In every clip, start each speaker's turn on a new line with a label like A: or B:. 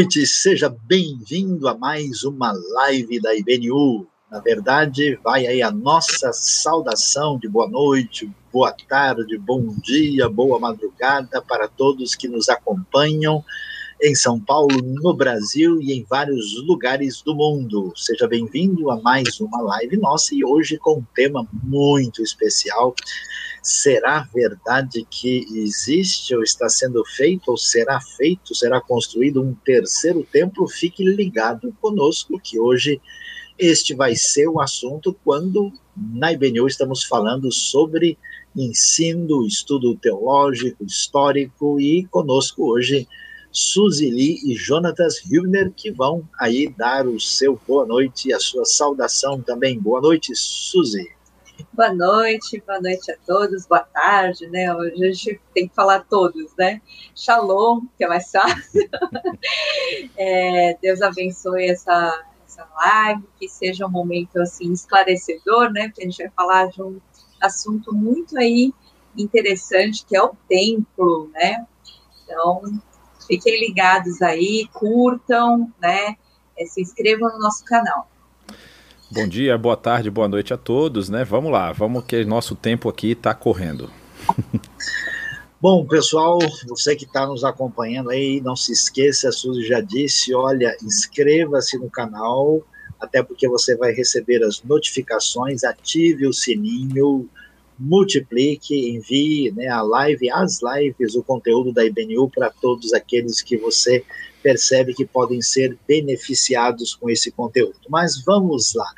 A: noite, seja bem-vindo a mais uma live da IBNU. Na verdade, vai aí a nossa saudação de boa noite, boa tarde, bom dia, boa madrugada para todos que nos acompanham em São Paulo, no Brasil e em vários lugares do mundo. Seja bem-vindo a mais uma live nossa e hoje com um tema muito especial. Será verdade que existe ou está sendo feito ou será feito, será construído um terceiro templo? Fique ligado conosco que hoje este vai ser o assunto quando na IBNU estamos falando sobre ensino, estudo teológico, histórico e conosco hoje Suzy Lee e Jonatas Hübner, que vão aí dar o seu boa noite e a sua saudação também. Boa noite, Suzy.
B: Boa noite, boa noite a todos, boa tarde, né? Hoje a gente tem que falar todos, né? Shalom, que é mais fácil. é, Deus abençoe essa, essa live, que seja um momento assim esclarecedor, né? Porque a gente vai falar de um assunto muito aí interessante, que é o templo, né? Então, Fiquem ligados aí, curtam, né? É, se inscrevam no nosso canal.
C: Bom dia, boa tarde, boa noite a todos, né? Vamos lá, vamos que nosso tempo aqui está correndo.
A: Bom, pessoal, você que está nos acompanhando aí, não se esqueça, a Suzy já disse, olha, inscreva-se no canal, até porque você vai receber as notificações, ative o sininho, multiplique, envie né, a live, as lives, o conteúdo da IBNU para todos aqueles que você percebe que podem ser beneficiados com esse conteúdo. Mas vamos lá.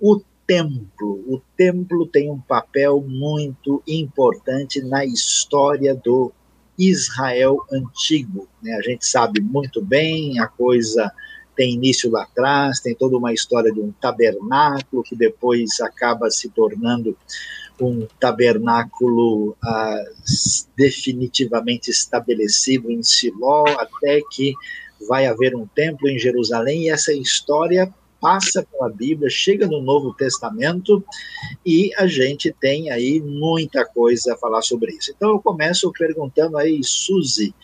A: O templo, o templo tem um papel muito importante na história do Israel antigo. Né? A gente sabe muito bem, a coisa tem início lá atrás, tem toda uma história de um tabernáculo que depois acaba se tornando um tabernáculo ah, definitivamente estabelecido em Siló, até que vai haver um templo em Jerusalém, e essa história passa pela Bíblia, chega no Novo Testamento, e a gente tem aí muita coisa a falar sobre isso. Então eu começo perguntando aí, Suzy,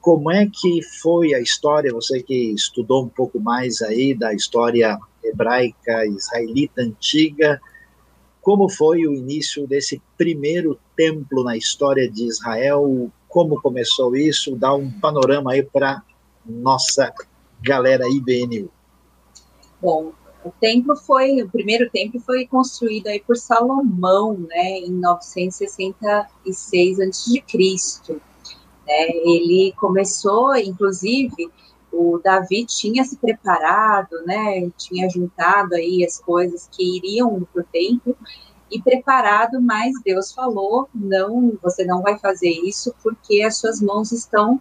A: como é que foi a história, você que estudou um pouco mais aí da história hebraica, israelita antiga, como foi o início desse primeiro templo na história de Israel, como começou isso, dá um panorama aí para nossa galera IBNU.
B: Bom, o templo foi, o primeiro templo foi construído aí por Salomão, né, em 966 a.C. Né, ele começou, inclusive, o Davi tinha se preparado, né, tinha juntado aí as coisas que iriam para o templo e preparado, mas Deus falou, não, você não vai fazer isso porque as suas mãos estão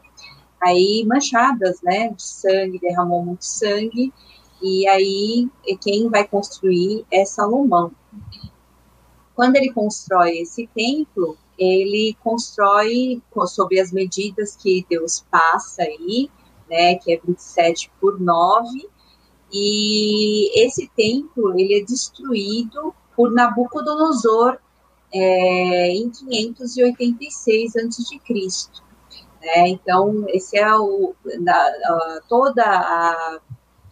B: aí manchadas, né, de sangue, derramou muito sangue, e aí quem vai construir é Salomão. Quando ele constrói esse templo, ele constrói sob as medidas que Deus passa aí, né, que é 27 por 9, e esse templo ele é destruído por Nabucodonosor é, em 586 a.C. Né? Então, esse é o na, a, toda a,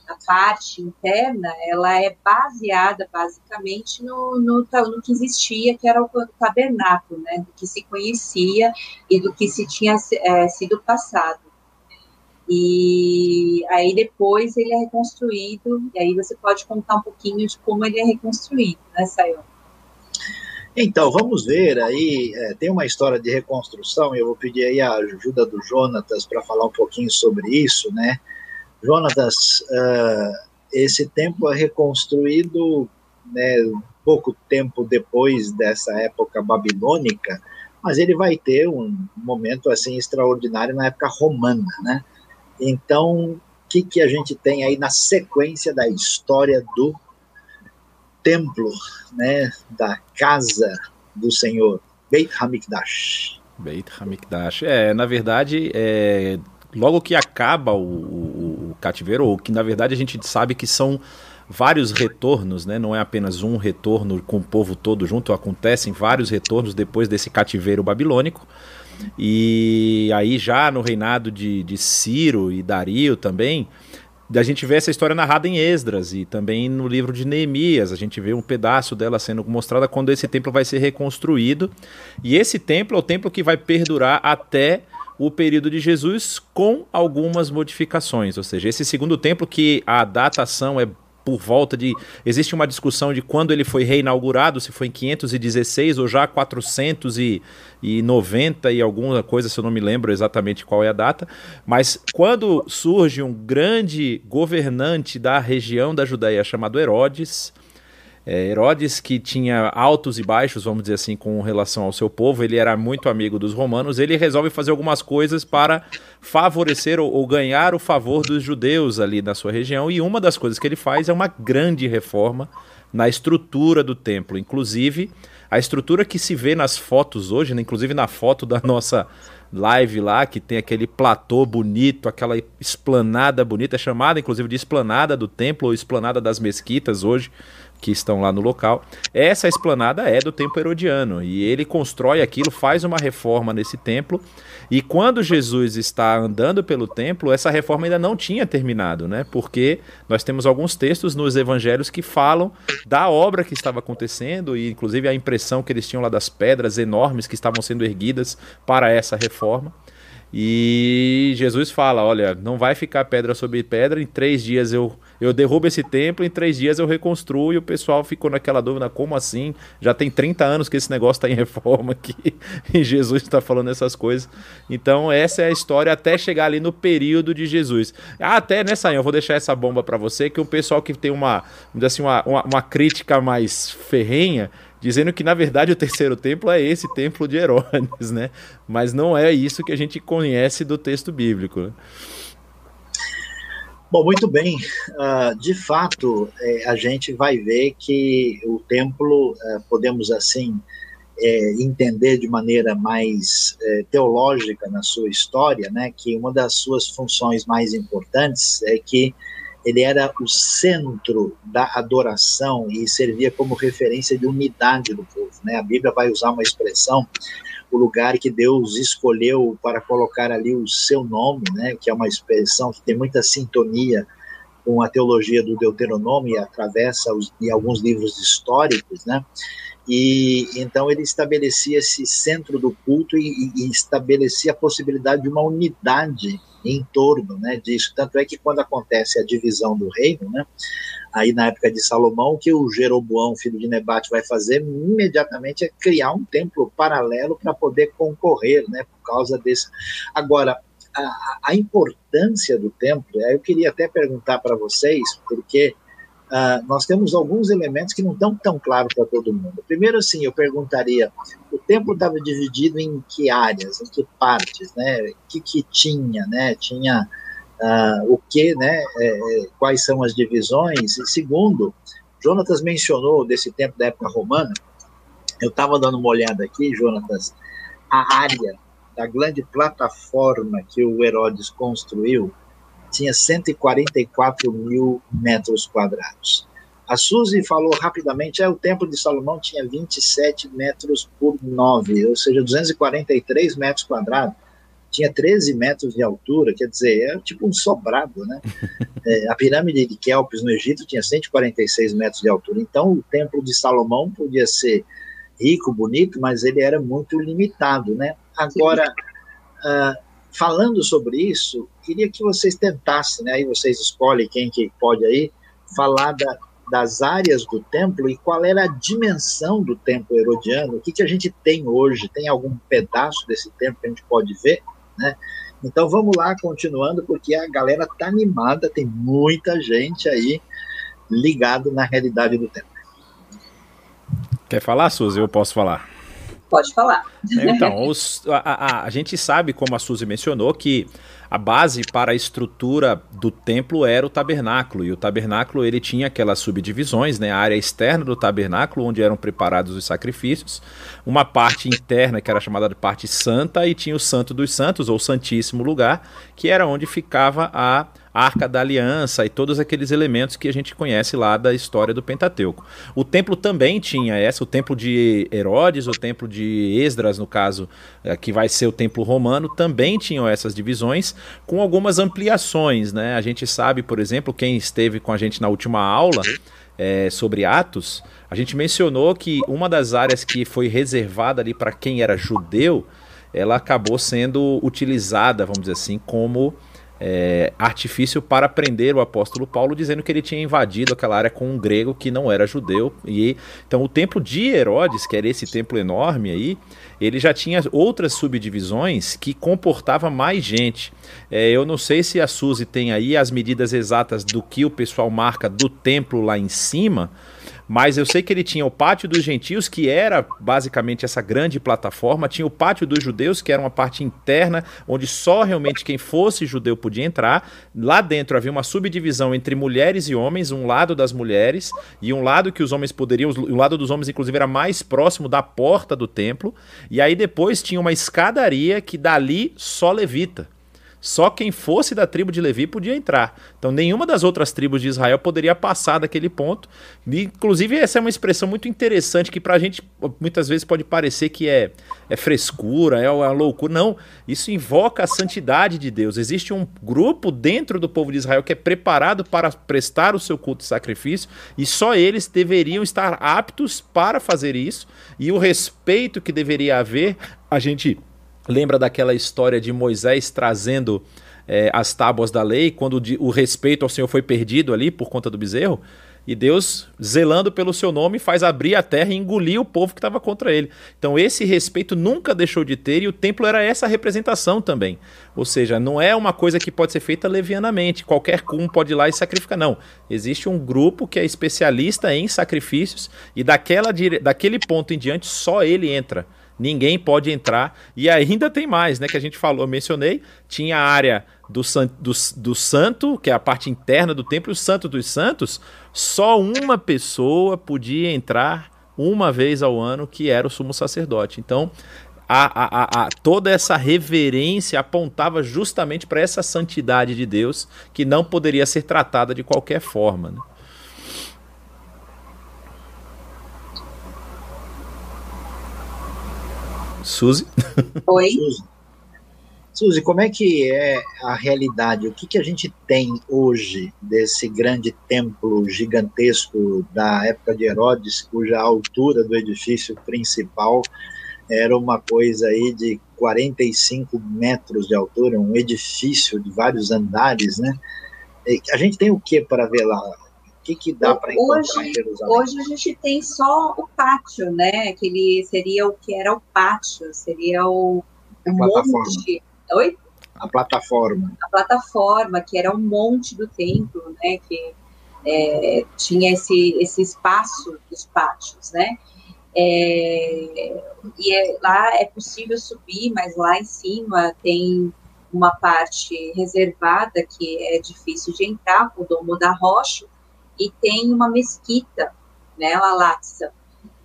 B: a, parte interna, ela é baseada basicamente no, no, no, que existia, que era o tabernáculo, né? do que se conhecia e do que se tinha é, sido passado. E aí depois ele é reconstruído, e aí você pode contar um pouquinho de como ele é reconstruído, né, Sayão?
A: Então, vamos ver aí, é, tem uma história de reconstrução, eu vou pedir aí a ajuda do Jonatas para falar um pouquinho sobre isso, né? Jonatas, uh, esse templo é reconstruído né, pouco tempo depois dessa época babilônica, mas ele vai ter um momento assim extraordinário na época romana, né? Então, o que, que a gente tem aí na sequência da história do templo, né, da casa do Senhor, Beit Hamikdash?
C: Beit Hamikdash. É, na verdade, é, logo que acaba o, o, o cativeiro, ou que na verdade a gente sabe que são vários retornos, né? não é apenas um retorno com o povo todo junto, acontecem vários retornos depois desse cativeiro babilônico. E aí já no reinado de, de Ciro e Dario também, a gente vê essa história narrada em Esdras e também no livro de Neemias. A gente vê um pedaço dela sendo mostrada quando esse templo vai ser reconstruído. E esse templo é o templo que vai perdurar até o período de Jesus com algumas modificações. Ou seja, esse segundo templo que a datação é por volta de. Existe uma discussão de quando ele foi reinaugurado, se foi em 516 ou já 490 e alguma coisa, se eu não me lembro exatamente qual é a data. Mas quando surge um grande governante da região da Judéia chamado Herodes é, Herodes, que tinha altos e baixos, vamos dizer assim, com relação ao seu povo, ele era muito amigo dos romanos, ele resolve fazer algumas coisas para favorecer ou, ou ganhar o favor dos judeus ali na sua região, e uma das coisas que ele faz é uma grande reforma na estrutura do templo, inclusive a estrutura que se vê nas fotos hoje, né, inclusive na foto da nossa live lá, que tem aquele platô bonito, aquela esplanada bonita, é chamada inclusive de esplanada do templo ou esplanada das mesquitas hoje, que estão lá no local. Essa esplanada é do templo herodiano e ele constrói aquilo, faz uma reforma nesse templo. E quando Jesus está andando pelo templo, essa reforma ainda não tinha terminado, né? Porque nós temos alguns textos nos evangelhos que falam da obra que estava acontecendo e inclusive a impressão que eles tinham lá das pedras enormes que estavam sendo erguidas para essa reforma. E Jesus fala: Olha, não vai ficar pedra sobre pedra, em três dias eu, eu derrubo esse templo, em três dias eu reconstruo. E o pessoal ficou naquela dúvida: como assim? Já tem 30 anos que esse negócio está em reforma aqui e Jesus está falando essas coisas. Então, essa é a história até chegar ali no período de Jesus. Até nessa eu vou deixar essa bomba para você: que o pessoal que tem uma, assim, uma, uma, uma crítica mais ferrenha dizendo que na verdade o terceiro templo é esse templo de Herodes, né? Mas não é isso que a gente conhece do texto bíblico. Né?
A: Bom, muito bem. Uh, de fato, é, a gente vai ver que o templo, é, podemos assim é, entender de maneira mais teológica na sua história, né, que uma das suas funções mais importantes é que ele era o centro da adoração e servia como referência de unidade do povo. Né? A Bíblia vai usar uma expressão, o lugar que Deus escolheu para colocar ali o seu nome, né? que é uma expressão que tem muita sintonia com a teologia do Deuteronômio e atravessa os, em alguns livros históricos, né? E então ele estabelecia esse centro do culto e, e estabelecia a possibilidade de uma unidade em torno né, disso. Tanto é que quando acontece a divisão do reino, né, aí na época de Salomão, o que o Jeroboão, filho de Nebate, vai fazer imediatamente é criar um templo paralelo para poder concorrer, né, por causa desse. Agora, a, a importância do templo, eu queria até perguntar para vocês, porque Uh, nós temos alguns elementos que não estão tão claros para todo mundo. Primeiro, assim, eu perguntaria: o templo estava dividido em que áreas, em que partes, né? O que, que tinha, né? Tinha uh, o que, né? É, é, quais são as divisões? E segundo, Jonatas mencionou desse tempo da época romana. Eu estava dando uma olhada aqui, Jonatas, a área da grande plataforma que o Herodes construiu tinha 144 mil metros quadrados. A Suzy falou rapidamente, é, o Templo de Salomão tinha 27 metros por 9, ou seja, 243 metros quadrados. Tinha 13 metros de altura, quer dizer, é tipo um sobrado, né? É, a pirâmide de Kelpis no Egito tinha 146 metros de altura. Então, o Templo de Salomão podia ser rico, bonito, mas ele era muito limitado, né? Agora, uh, falando sobre isso, queria que vocês tentassem, né, aí vocês escolhem quem que pode aí, falar da, das áreas do templo e qual era a dimensão do templo herodiano, o que, que a gente tem hoje, tem algum pedaço desse templo que a gente pode ver, né? Então vamos lá, continuando, porque a galera tá animada, tem muita gente aí ligado na realidade do templo.
C: Quer falar, Suzy? Eu posso falar.
B: Pode falar.
C: Então, os, a, a, a, gente sabe, como a Suzy mencionou, que a base para a estrutura do templo era o tabernáculo, e o tabernáculo ele tinha aquelas subdivisões, né, a área externa do tabernáculo, onde eram preparados os sacrifícios, uma parte interna, que era chamada de parte santa, e tinha o santo dos santos, ou santíssimo lugar, que era onde ficava a Arca da Aliança e todos aqueles elementos que a gente conhece lá da história do Pentateuco. O templo também tinha essa, o templo de Herodes, o templo de Esdras, no caso, é, que vai ser o templo romano, também tinham essas divisões, com algumas ampliações, né? A gente sabe, por exemplo, quem esteve com a gente na última aula é, sobre Atos, a gente mencionou que uma das áreas que foi reservada ali para quem era judeu, ela acabou sendo utilizada, vamos dizer assim, como é, artifício para prender o apóstolo Paulo, dizendo que ele tinha invadido aquela área com um grego que não era judeu. E então o templo de Herodes, que era esse templo enorme aí, ele já tinha outras subdivisões que comportava mais gente. É, eu não sei se a Suzy tem aí as medidas exatas do que o pessoal marca do templo lá em cima mas eu sei que ele tinha o pátio dos gentios, que era basicamente essa grande plataforma, tinha o pátio dos judeus, que era uma parte interna, onde só realmente quem fosse judeu podia entrar. Lá dentro havia uma subdivisão entre mulheres e homens, um lado das mulheres e um lado que os homens poderiam, o lado dos homens inclusive era mais próximo da porta do templo, e aí depois tinha uma escadaria que dali só levita. Só quem fosse da tribo de Levi podia entrar. Então nenhuma das outras tribos de Israel poderia passar daquele ponto. Inclusive, essa é uma expressão muito interessante que para a gente muitas vezes pode parecer que é, é frescura, é uma loucura. Não, isso invoca a santidade de Deus. Existe um grupo dentro do povo de Israel que é preparado para prestar o seu culto e sacrifício, e só eles deveriam estar aptos para fazer isso. E o respeito que deveria haver, a gente Lembra daquela história de Moisés trazendo é, as tábuas da lei, quando o respeito ao Senhor foi perdido ali por conta do bezerro? E Deus, zelando pelo seu nome, faz abrir a terra e engolir o povo que estava contra ele. Então, esse respeito nunca deixou de ter e o templo era essa representação também. Ou seja, não é uma coisa que pode ser feita levianamente, qualquer um pode ir lá e sacrificar. Não. Existe um grupo que é especialista em sacrifícios e daquela, daquele ponto em diante só ele entra ninguém pode entrar. E ainda tem mais, né? Que a gente falou, mencionei, tinha a área do, san, do, do santo, que é a parte interna do templo, o santo dos santos, só uma pessoa podia entrar uma vez ao ano, que era o sumo sacerdote. Então, a, a, a, toda essa reverência apontava justamente para essa santidade de Deus que não poderia ser tratada de qualquer forma. Né? Suzy?
B: Oi.
A: Suzy. como é que é a realidade? O que, que a gente tem hoje desse grande templo gigantesco da época de Herodes, cuja altura do edifício principal era uma coisa aí de 45 metros de altura, um edifício de vários andares, né? A gente tem o que para ver lá? Que, que dá para encontrar hoje, em Jerusalém?
B: Hoje a gente tem só o pátio, né? Que ele seria o que era o pátio, seria o,
A: a monte.
B: Oi?
A: A plataforma.
B: A plataforma, que era o monte do templo, né? Que é, tinha esse, esse espaço dos pátios, né? É, e é, lá é possível subir, mas lá em cima tem uma parte reservada que é difícil de entrar, o domo da rocha, e tem uma mesquita, né, a Laxa.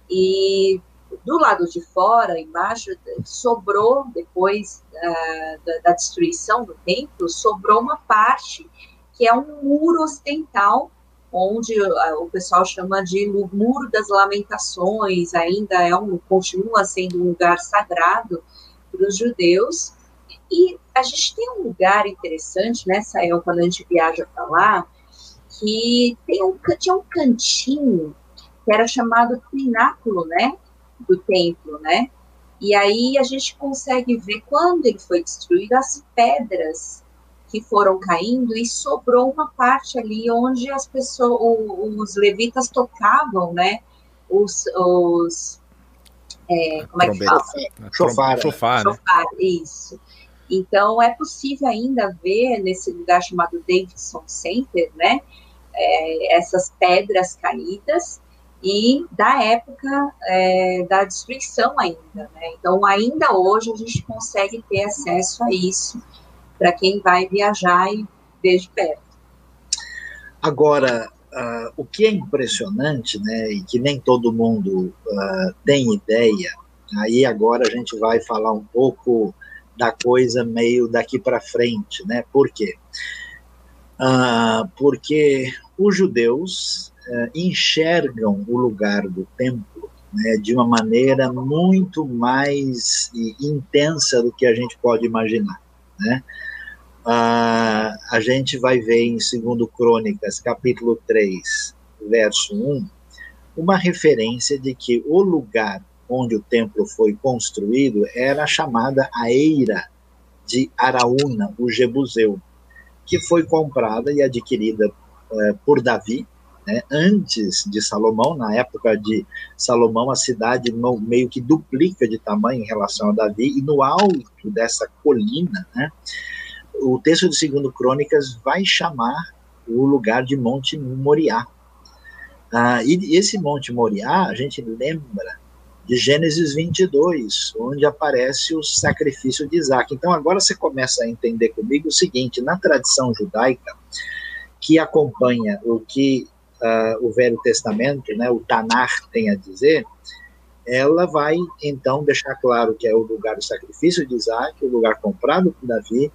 B: E do lado de fora, embaixo, sobrou, depois uh, da, da, destruição do templo, sobrou uma parte que é um muro ocidental, onde uh, o pessoal chama de Muro das Lamentações, ainda é um, continua sendo um lugar sagrado para os judeus. E a gente tem um lugar interessante, né, Sael, quando a gente viaja para lá, que tem um, tinha um cantinho que era chamado pináculo, né, do templo, né, e aí a gente consegue ver quando ele foi destruído as pedras que foram caindo e sobrou uma parte ali onde as pessoas, os levitas tocavam, né, os, os é, como é que fala?
A: Chofar.
C: Chofar,
B: né? Chofar, isso. Então, é possível ainda ver nesse lugar chamado Davidson Center, né, é, essas pedras caídas e da época é, da destruição ainda. Né? Então, ainda hoje a gente consegue ter acesso a isso para quem vai viajar e ver de perto.
A: Agora, uh, o que é impressionante, né, e que nem todo mundo uh, tem ideia, aí agora a gente vai falar um pouco da coisa meio daqui para frente, né? Por quê? uh, porque os judeus uh, enxergam o lugar do templo né, de uma maneira muito mais intensa do que a gente pode imaginar. Né? Uh, a gente vai ver em 2 Crônicas, capítulo 3, verso 1, uma referência de que o lugar onde o templo foi construído era chamada a Eira de Araúna, o Jebuseu, que foi comprada e adquirida uh, por Davi, né, antes de Salomão, na época de Salomão, a cidade meio que duplica de tamanho em relação a Davi, e no alto dessa colina, né, o texto de Segundo Crônicas vai chamar o lugar de Monte Moriá. Ah, e esse Monte Moriá, a gente lembra de Gênesis 22, onde aparece o sacrifício de Isaac. Então agora você começa a entender comigo o seguinte: na tradição judaica, que acompanha o que uh, o Velho Testamento, né, o Tanar, tem a dizer, ela vai então deixar claro que é o lugar do sacrifício de Isaac, o lugar comprado por Davi,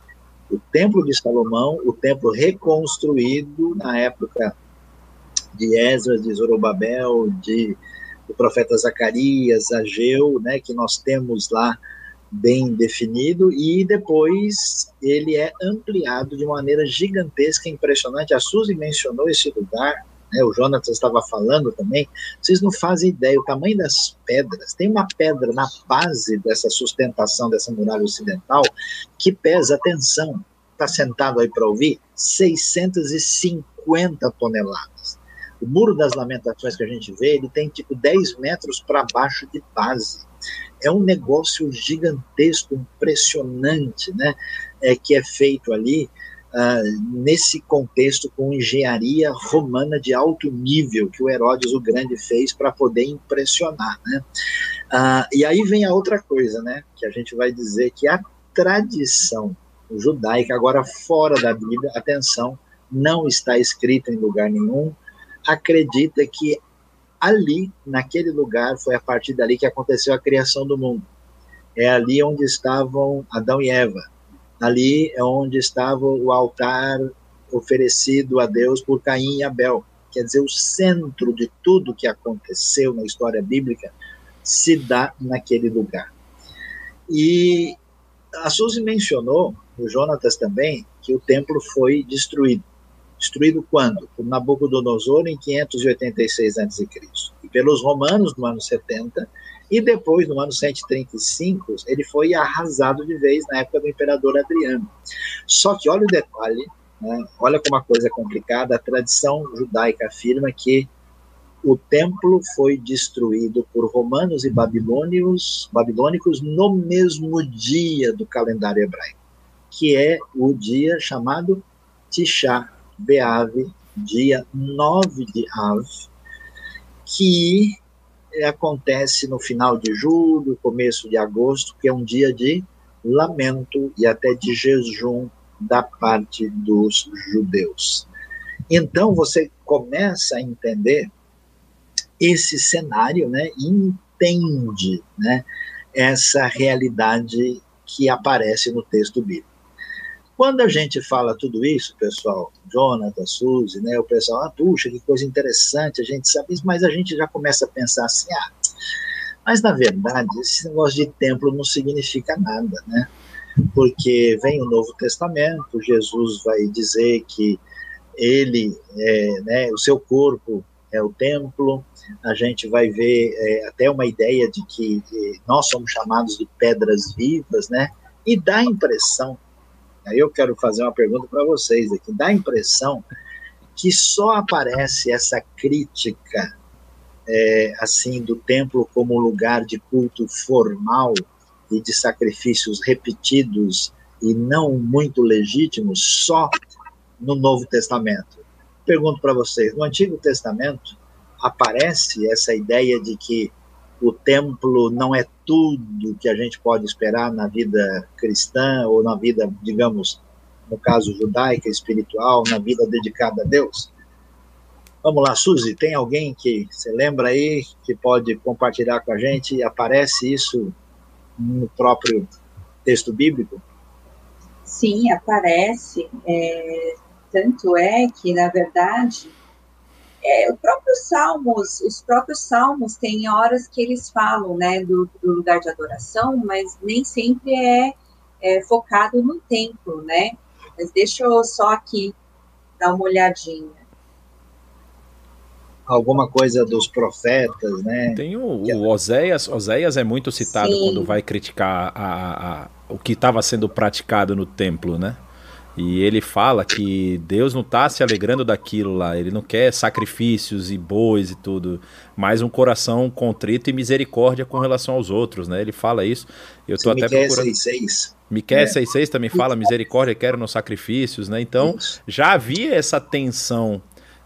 A: o templo de Salomão, o templo reconstruído na época de Esdras, de Zorobabel, de do profeta Zacarias, Ageu, né, que nós temos lá bem definido, e depois ele é ampliado de maneira gigantesca, impressionante. A Suzy mencionou esse lugar, né, o Jonathan estava falando também, vocês não fazem ideia, o tamanho das pedras. Tem uma pedra na base dessa sustentação dessa muralha ocidental que pesa, atenção, está sentado aí para ouvir, 650 toneladas. O Muro das Lamentações que a gente vê, ele tem tipo 10 metros para baixo de base. É um negócio gigantesco, impressionante, né? É, que é feito ali uh, nesse contexto com engenharia romana de alto nível que o Herodes o Grande fez para poder impressionar, né? Uh, e aí vem a outra coisa, né? Que a gente vai dizer que a tradição judaica, agora fora da Bíblia, atenção, não está escrito em lugar nenhum, acredita que ali, naquele lugar, foi a partir dali que aconteceu a criação do mundo. É ali onde estavam Adão e Eva. Ali é onde estava o altar oferecido a Deus por Caim e Abel. Quer dizer, o centro de tudo que aconteceu na história bíblica se dá naquele lugar. E a Suzy mencionou, o Jonatas também, que o templo foi destruído. Destruído quando? Por Nabucodonosor em 586 a.C. E pelos romanos no ano 70, e depois, no ano 135, ele foi arrasado de vez na época do imperador Adriano. Só que olha o detalhe, né? olha como a coisa é complicada, a tradição judaica afirma que o templo foi destruído por romanos e babilônios, babilônicos no mesmo dia do calendário hebraico, que é o dia chamado Tisha Beave, dia 9 de Av, que acontece no final de julho, começo de agosto, que é um dia de lamento e até de jejum da parte dos judeus. Então você começa a entender esse cenário, né, entende, né, essa realidade que aparece no texto bíblico. Quando a gente fala tudo isso, pessoal, Jonathan, Suzy, né, o pessoal, ah, puxa, que coisa interessante, a gente sabe isso, mas a gente já começa a pensar assim, ah, mas na verdade, esse negócio de templo não significa nada, né? Porque vem o Novo Testamento, Jesus vai dizer que ele, é, né, o seu corpo é o templo, a gente vai ver é, até uma ideia de que nós somos chamados de pedras vivas, né? E dá a impressão Aí eu quero fazer uma pergunta para vocês aqui. Dá a impressão que só aparece essa crítica é, assim do templo como lugar de culto formal e de sacrifícios repetidos e não muito legítimos só no Novo Testamento. Pergunto para vocês, no Antigo Testamento aparece essa ideia de que o templo não é tudo que a gente pode esperar na vida cristã ou na vida, digamos, no caso judaica, espiritual, na vida dedicada a Deus? Vamos lá, Suzy, tem alguém que você lembra aí que pode compartilhar com a gente? Aparece isso no próprio texto bíblico?
B: Sim, aparece. É, tanto é que, na verdade, é, o próprio Salmos, os próprios Salmos têm horas que eles falam, né, do, do lugar de adoração, mas nem sempre é, é, focado no templo, né? Mas deixa eu só aqui dar uma olhadinha.
A: Alguma coisa dos profetas, né?
C: Tem o, o Oséias, Oséias é muito citado Sim. quando vai criticar a, a, o que estava sendo praticado no templo, né? E ele fala que Deus não está se alegrando daquilo lá, ele não quer sacrifícios e bois e tudo, mas um coração contrito e misericórdia com relação aos outros, né? Ele fala isso. Eu Sim, até Miquel procurando. 6, Miquel é. 6,6 também fala misericórdia quero nos sacrifícios, né? Então isso. já havia essa tensão,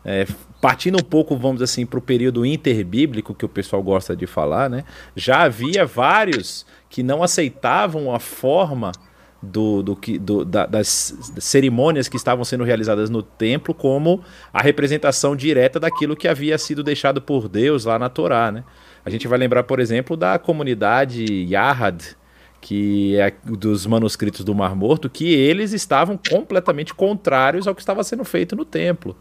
C: é, partindo um pouco, vamos assim, para o período interbíblico que o pessoal gosta de falar, né? Já havia vários que não aceitavam a forma do, do, do da, das cerimônias que estavam sendo realizadas no templo como a representação direta daquilo que havia sido deixado por Deus lá na Torá, né? A gente vai lembrar, por exemplo, da comunidade Yahad, que é dos manuscritos do Mar Morto, que eles estavam completamente contrários ao que estava sendo feito no templo,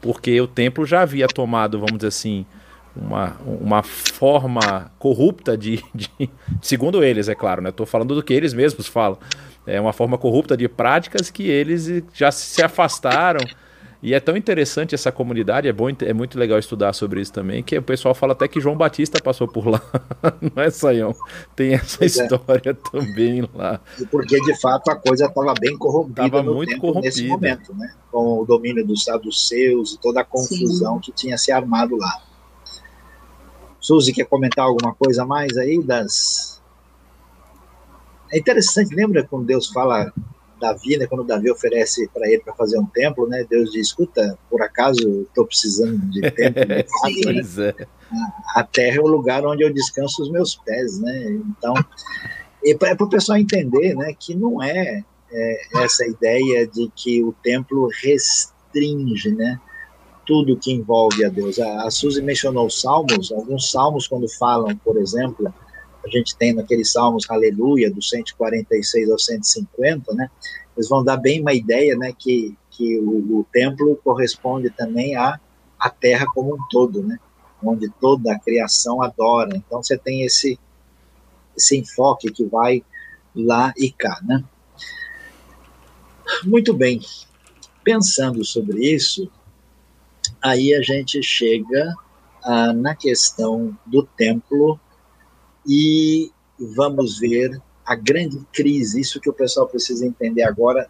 C: porque o templo já havia tomado, vamos dizer assim, uma, uma forma corrupta de, de segundo eles, é claro, né? Estou falando do que eles mesmos falam, é uma forma corrupta de práticas que eles já se afastaram. E é tão interessante essa comunidade, é, bom, é muito legal estudar sobre isso também, que o pessoal fala até que João Batista passou por lá, não é, Saião? Tem essa pois é. história é. também lá.
A: E porque, de fato, a coisa estava bem corrompida
C: tava muito corrompida.
A: nesse momento, né? Com o domínio dos saduceus e toda a confusão Sim. que tinha se armado lá. Suzy, quer comentar alguma coisa a mais aí das é interessante, lembra quando Deus fala Davi, né, quando Davi oferece para ele para fazer um templo, né, Deus diz, escuta, por acaso estou precisando de templo, de fato, né? É. a terra é o lugar onde eu descanso os meus pés, né, então, é para o pessoal entender, né, que não é, é essa ideia de que o templo restringe, né, tudo que envolve a Deus. A, a Suzy mencionou os salmos, alguns salmos quando falam, por exemplo, a gente tem naqueles salmos Aleluia, do 146 ao 150, né? Eles vão dar bem uma ideia, né, que, que o, o templo corresponde também à, à terra como um todo, né? Onde toda a criação adora. Então você tem esse, esse enfoque que vai lá e cá, né? Muito bem. Pensando sobre isso, aí a gente chega ah, na questão do templo e vamos ver a grande crise, isso que o pessoal precisa entender agora,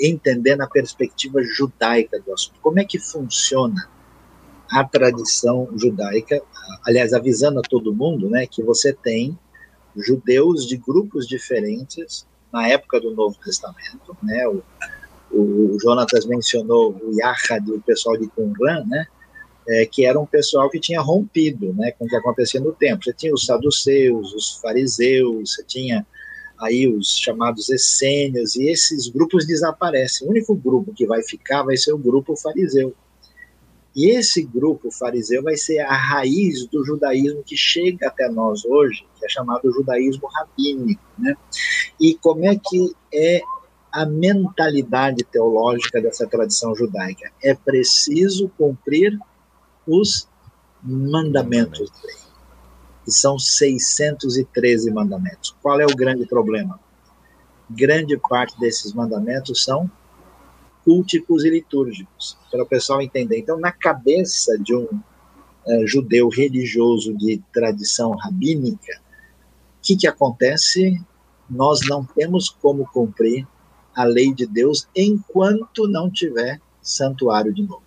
A: entender na perspectiva judaica do assunto. Como é que funciona a tradição judaica? Aliás, avisando a todo mundo né, que você tem judeus de grupos diferentes na época do Novo Testamento, né? O, o Jonatas mencionou o Yahad, o pessoal de Qumran, né? É, que era um pessoal que tinha rompido né, com o que acontecia no tempo. Você tinha os saduceus, os fariseus, você tinha aí os chamados essênios, e esses grupos desaparecem. O único grupo que vai ficar vai ser o grupo fariseu. E esse grupo fariseu vai ser a raiz do judaísmo que chega até nós hoje, que é chamado judaísmo rabínico. Né? E como é que é a mentalidade teológica dessa tradição judaica? É preciso cumprir os mandamentos da lei, que são 613 mandamentos. Qual é o grande problema? Grande parte desses mandamentos são culticos e litúrgicos, para o pessoal entender. Então, na cabeça de um uh, judeu religioso de tradição rabínica, o que, que acontece? Nós não temos como cumprir a lei de Deus enquanto não tiver santuário de novo.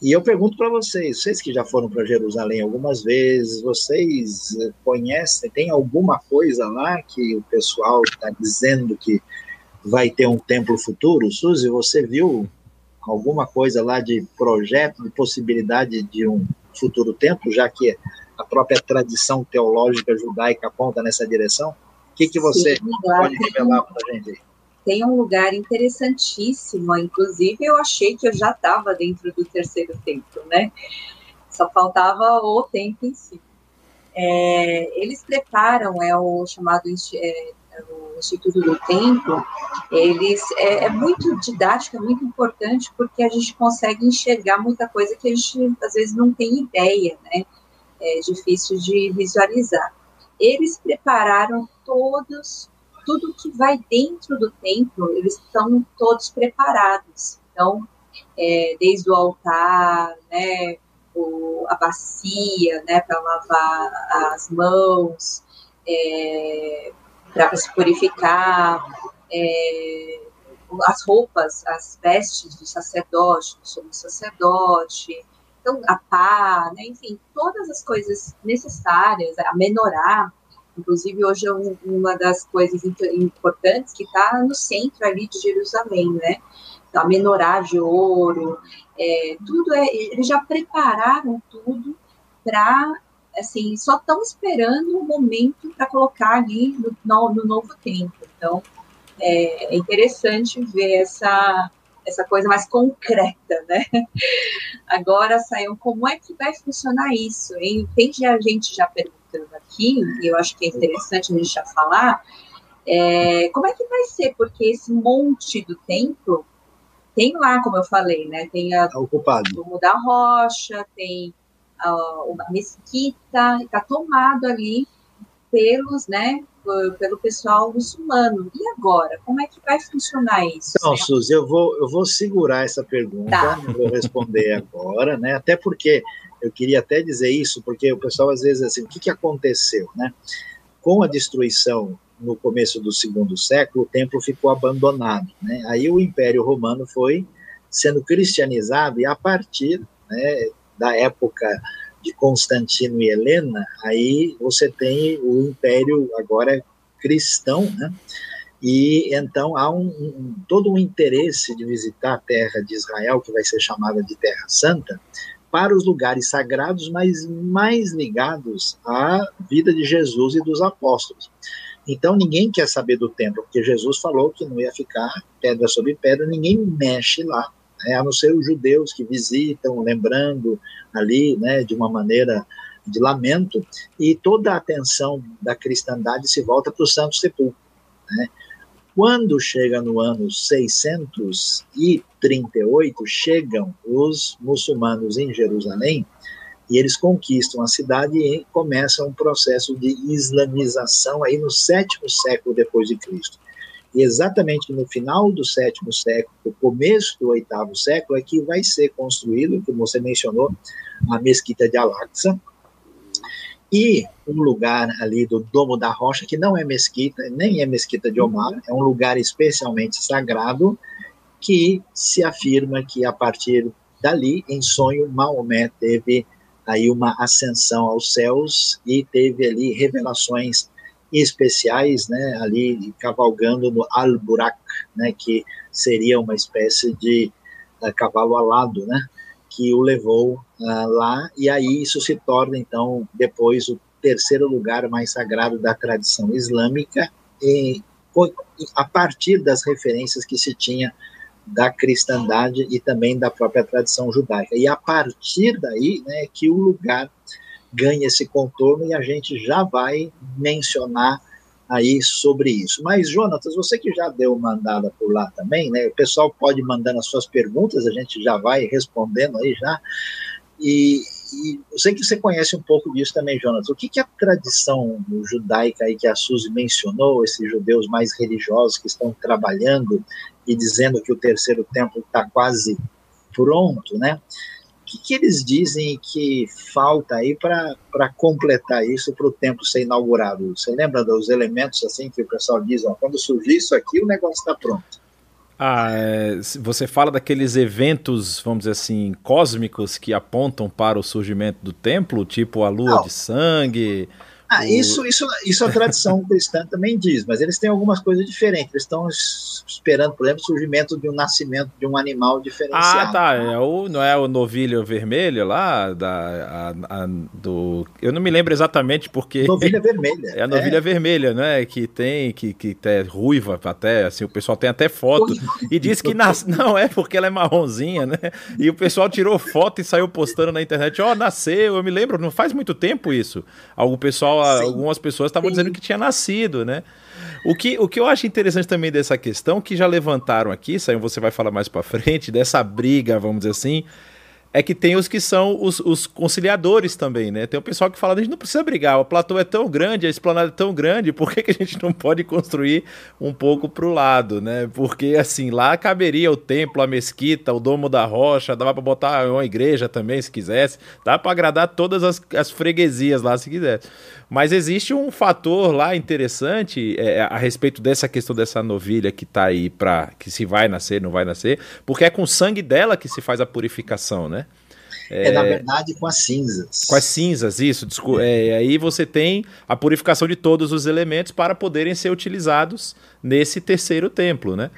A: E eu pergunto para vocês, vocês que já foram para Jerusalém algumas vezes, vocês conhecem, tem alguma coisa lá que o pessoal está dizendo que vai ter um templo futuro? Suzy, você viu alguma coisa lá de projeto, de possibilidade de um futuro templo, já que a própria tradição teológica judaica aponta nessa direção? O que, que você Sim, pode revelar para a gente aí?
B: Tem um lugar interessantíssimo, inclusive eu achei que eu já estava dentro do terceiro templo, né? Só faltava o templo em si. É, eles preparam, é o chamado é, o Instituto do Tempo, eles é, é, muito didático, é muito importante, porque a gente consegue enxergar muita coisa que a gente às vezes não tem ideia, né? É difícil de visualizar. Eles prepararam todos, tudo que vai dentro do templo, eles estão todos preparados. Então, é, desde o altar, né, o, a bacia, né, para lavar as mãos, é, para se purificar, é, as roupas, as vestes do sacerdote, do sumo sacerdote, então a pá, né, enfim, todas as coisas necessárias, a menorá, inclusive hoje é um, uma das coisas importantes que está no centro ali de Jerusalém, né, a menorá de ouro, é, tudo é, eles já prepararam tudo para assim, só estão esperando o momento para colocar ali no, no, no, novo tempo. Então, é, é interessante ver essa, essa coisa mais concreta, né? Agora, saiam, como é que vai funcionar isso? Hein? Tem gente já perguntando aqui, e eu acho que é interessante a gente já falar, é, como é que vai ser? Porque esse monte do templo tem lá, como eu falei, né? Tem a,
A: tá ocupado.
B: o da Rocha, tem a mesquita, está tomado ali pelos, né, pelo pessoal muçulmano. E agora, como é que vai funcionar isso?
A: Então, Suzy, eu vou, eu vou segurar essa pergunta, tá. não vou responder agora, né? Até porque eu queria até dizer isso, porque o pessoal às vezes assim, o que, que aconteceu, né? Com a destruição no começo do segundo século, o templo ficou abandonado, né? Aí o Império Romano foi sendo cristianizado e a partir né, da época de Constantino e Helena, aí você tem o império agora cristão, né? E então há um, um, todo um interesse de visitar a terra de Israel, que vai ser chamada de Terra Santa, para os lugares sagrados, mas mais ligados à vida de Jesus e dos apóstolos. Então ninguém quer saber do templo, porque Jesus falou que não ia ficar pedra sobre pedra, ninguém mexe lá né, a não ser os judeus que visitam, lembrando ali, né, de uma maneira de lamento, e toda a atenção da cristandade se volta para o Santo Sepulcro. Né. Quando chega no ano 638, chegam os muçulmanos em Jerusalém e eles conquistam a cidade e começa um processo de islamização aí no sétimo século depois de Cristo. E exatamente no final do sétimo século, começo do oitavo século, é que vai ser construído, como você mencionou, a mesquita de Al-Aqsa, e um lugar ali do Domo da Rocha, que não é mesquita, nem é mesquita de Omar, é um lugar especialmente sagrado, que se afirma que a partir dali, em sonho, Maomé teve aí uma ascensão aos céus e teve ali revelações especiais, né, ali cavalgando no Al-Burak, né, que seria uma espécie de uh, cavalo alado, né, que o levou uh, lá, e aí isso se torna, então, depois o terceiro lugar mais sagrado da tradição islâmica, e, a partir das referências que se tinha da cristandade e também da própria tradição judaica. E a partir daí, né, que o lugar ganha esse contorno e a gente já vai mencionar aí sobre isso. Mas, Jonatas, você que já deu uma andada por lá também, né? O pessoal pode mandando as suas perguntas, a gente já vai respondendo aí já. E, e eu sei que você conhece um pouco disso também, Jonas. O que, que a tradição judaica aí que a Suzy mencionou, esses judeus mais religiosos que estão trabalhando e dizendo que o terceiro templo está quase pronto, né? Que, que eles dizem que falta aí para completar isso para o templo ser inaugurado? Você lembra dos elementos assim que o pessoal diz, ó, quando surgir isso aqui, o negócio está pronto?
C: Ah, é, você fala daqueles eventos, vamos dizer assim, cósmicos que apontam para o surgimento do templo, tipo a lua Não. de sangue,
A: ah, isso, isso, isso a tradição cristã também diz, mas eles têm algumas coisas diferentes. Eles estão esperando, por exemplo, o surgimento de um nascimento de um animal diferenciado.
C: Ah, tá. É o, não é o novilho vermelho lá? Da, a, a, do, eu não me lembro exatamente porque.
A: Novilha vermelha.
C: É a novilha é. vermelha, né? Que tem, que, que é ruiva até, assim, o pessoal tem até foto. E diz que nas, não é porque ela é marronzinha, né? E o pessoal tirou foto e saiu postando na internet: ó, oh, nasceu. Eu me lembro, não faz muito tempo isso. Algum pessoal tal. Sim. Algumas pessoas estavam dizendo que tinha nascido, né? O que, o que eu acho interessante também dessa questão, que já levantaram aqui, Saiu, você vai falar mais para frente, dessa briga, vamos dizer assim, é que tem os que são os, os, conciliadores também, né? Tem o pessoal que fala, a gente não precisa brigar, o platô é tão grande, a esplanada é tão grande, por que, que a gente não pode construir um pouco para o lado, né? Porque, assim, lá caberia o templo, a mesquita, o domo da rocha, dava para botar uma igreja também, se quisesse, dá para agradar todas as, as freguesias lá, se quisesse. Mas existe um fator lá interessante é, a respeito dessa questão dessa novilha que está aí para que se vai nascer, não vai nascer, porque é com o sangue dela que se faz a purificação, né?
A: É, é, na verdade, com as cinzas.
C: Com as cinzas, isso. É, aí você tem a purificação de todos os elementos para poderem ser utilizados nesse terceiro templo, né?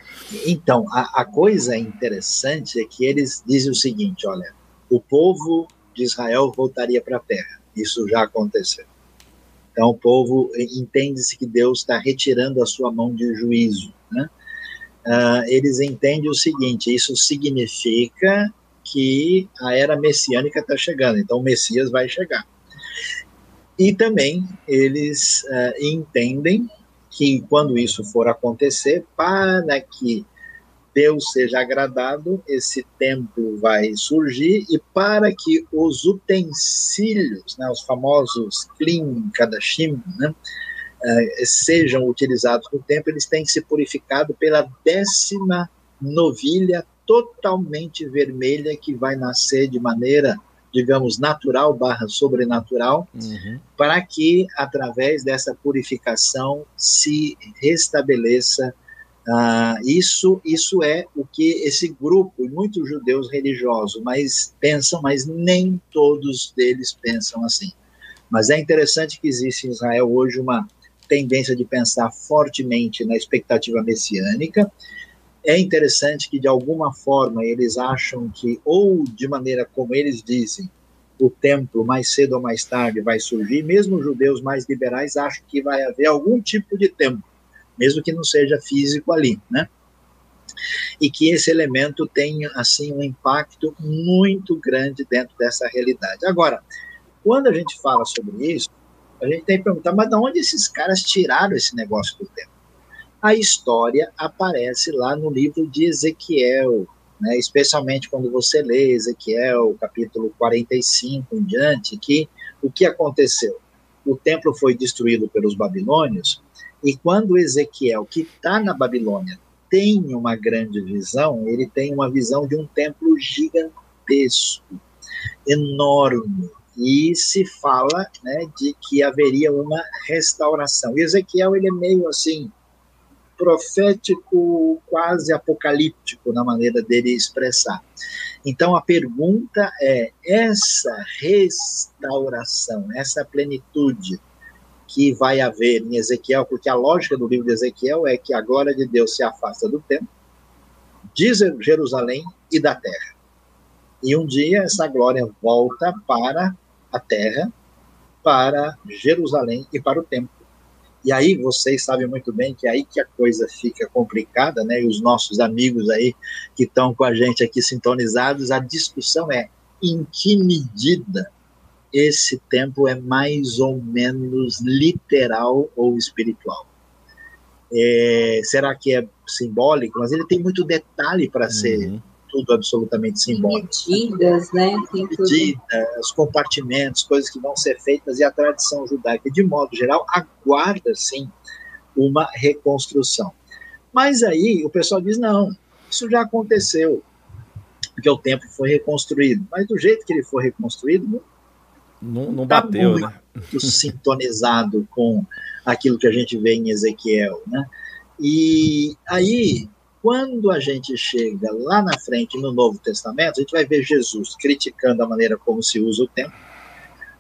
A: Então, a, a coisa interessante é que eles dizem o seguinte: olha, o povo de Israel voltaria para a terra. Isso já aconteceu. Então, o povo entende-se que Deus está retirando a sua mão de juízo. Né? Uh, eles entendem o seguinte: isso significa que a era messiânica está chegando, então o Messias vai chegar. E também eles uh, entendem que quando isso for acontecer, para que Deus seja agradado, esse templo vai surgir e para que os utensílios, né, os famosos klim, kadashim, né, uh, sejam utilizados no templo, eles têm que ser purificados pela décima novilha totalmente vermelha que vai nascer de maneira, digamos, natural barra sobrenatural, uhum. para que, através dessa purificação, se restabeleça Uh, isso, isso é o que esse grupo, e muitos judeus religiosos, mas pensam, mas nem todos deles pensam assim. Mas é interessante que existe em Israel hoje uma tendência de pensar fortemente na expectativa messiânica. É interessante que, de alguma forma, eles acham que, ou de maneira como eles dizem, o templo, mais cedo ou mais tarde, vai surgir. Mesmo os judeus mais liberais acham que vai haver algum tipo de templo mesmo que não seja físico ali, né? E que esse elemento tenha, assim, um impacto muito grande dentro dessa realidade. Agora, quando a gente fala sobre isso, a gente tem que perguntar, mas de onde esses caras tiraram esse negócio do tempo? A história aparece lá no livro de Ezequiel, né, especialmente quando você lê Ezequiel, capítulo 45 em diante, que o que aconteceu? O templo foi destruído pelos babilônios, e quando Ezequiel, que está na Babilônia, tem uma grande visão, ele tem uma visão de um templo gigantesco, enorme, e se fala né, de que haveria uma restauração. E Ezequiel ele é meio assim profético, quase apocalíptico na maneira dele expressar. Então a pergunta é: essa restauração, essa plenitude, que vai haver em Ezequiel, porque a lógica do livro de Ezequiel é que a glória de Deus se afasta do templo, de Jerusalém e da terra. E um dia essa glória volta para a terra, para Jerusalém e para o templo. E aí vocês sabem muito bem que é aí que a coisa fica complicada, né? E os nossos amigos aí que estão com a gente aqui sintonizados, a discussão é em que medida esse tempo é mais ou menos literal ou espiritual. É, será que é simbólico? Mas ele tem muito detalhe para uhum. ser tudo absolutamente simbólico.
B: Medidas, né?
A: Tem Medidas, os compartimentos, coisas que vão ser feitas e a tradição judaica, de modo geral, aguarda sim uma reconstrução. Mas aí o pessoal diz: não, isso já aconteceu, porque o templo foi reconstruído. Mas do jeito que ele foi reconstruído,
C: não, não tá bateu,
A: tá muito né? sintonizado com aquilo que a gente vê em Ezequiel, né? E aí, quando a gente chega lá na frente no Novo Testamento, a gente vai ver Jesus criticando a maneira como se usa o templo.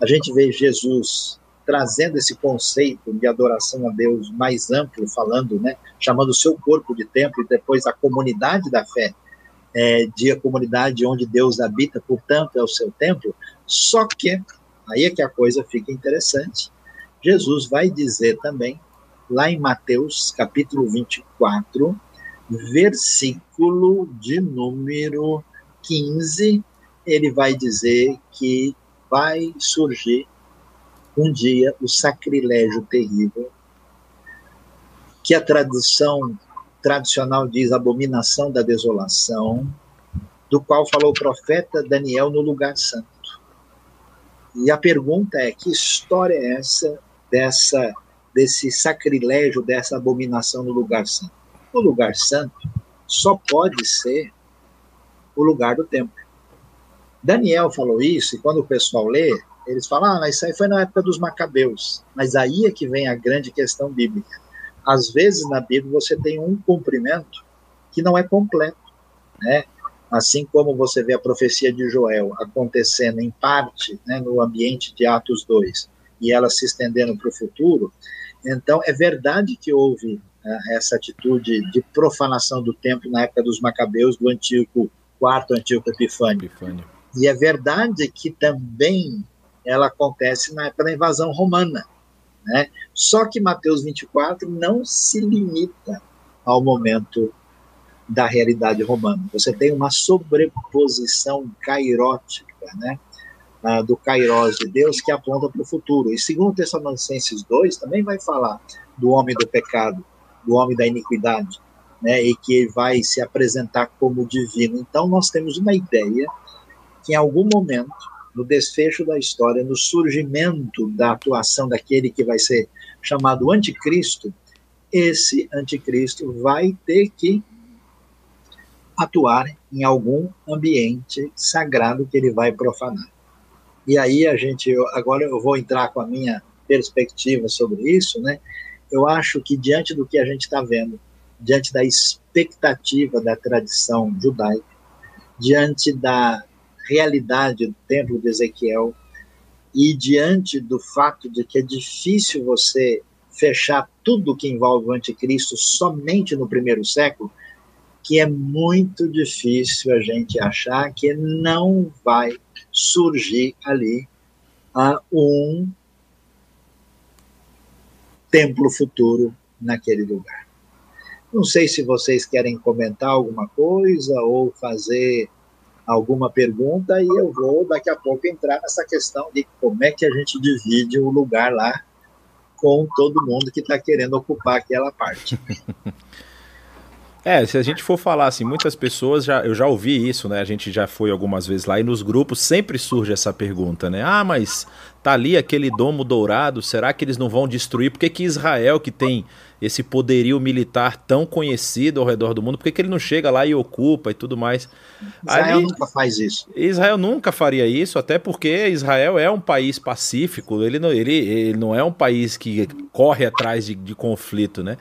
A: A gente vê Jesus trazendo esse conceito de adoração a Deus mais amplo, falando, né, chamando o seu corpo de templo e depois a comunidade da fé é, de a comunidade onde Deus habita, portanto é o seu templo. Só que Aí é que a coisa fica interessante. Jesus vai dizer também, lá em Mateus, capítulo 24, versículo de número 15, ele vai dizer que vai surgir um dia o sacrilégio terrível, que a tradução tradicional diz abominação da desolação, do qual falou o profeta Daniel no lugar santo. E a pergunta é: que história é essa dessa desse sacrilégio, dessa abominação no lugar santo? O lugar santo só pode ser o lugar do templo. Daniel falou isso, e quando o pessoal lê, eles falam, ah, isso aí foi na época dos macabeus. Mas aí é que vem a grande questão bíblica. Às vezes na Bíblia você tem um cumprimento que não é completo, né? Assim como você vê a profecia de Joel acontecendo em parte né, no ambiente de Atos 2 e ela se estendendo para o futuro, então é verdade que houve essa atitude de profanação do templo na época dos macabeus, do antigo quarto Antíoco Epifânio. Epifânio. E é verdade que também ela acontece na época da invasão romana. Né? Só que Mateus 24 não se limita ao momento da realidade romana. Você tem uma sobreposição cairótica, né? Ah, do Kairos de Deus que aponta para o futuro. E segundo Tessalonicenses 2 também vai falar do homem do pecado, do homem da iniquidade, né? E que vai se apresentar como divino. Então nós temos uma ideia que em algum momento no desfecho da história, no surgimento da atuação daquele que vai ser chamado anticristo, esse anticristo vai ter que atuar em algum ambiente sagrado que ele vai profanar. E aí a gente, agora eu vou entrar com a minha perspectiva sobre isso, né? Eu acho que diante do que a gente está vendo, diante da expectativa da tradição judaica, diante da realidade do templo de Ezequiel e diante do fato de que é difícil você fechar tudo que envolve o anticristo somente no primeiro século, que é muito difícil a gente achar que não vai surgir ali uh, um templo futuro naquele lugar. Não sei se vocês querem comentar alguma coisa ou fazer alguma pergunta e eu vou daqui a pouco entrar nessa questão de como é que a gente divide o lugar lá com todo mundo que está querendo ocupar aquela parte.
C: É, se a gente for falar assim, muitas pessoas já eu já ouvi isso, né? A gente já foi algumas vezes lá e nos grupos sempre surge essa pergunta, né? Ah, mas tá ali aquele domo dourado, será que eles não vão destruir? Por que, que Israel, que tem esse poderio militar tão conhecido ao redor do mundo, por que, que ele não chega lá e ocupa e tudo mais?
A: Israel Ali, nunca faz isso.
C: Israel nunca faria isso, até porque Israel é um país pacífico, ele não, ele, ele não é um país que corre atrás de, de conflito, né?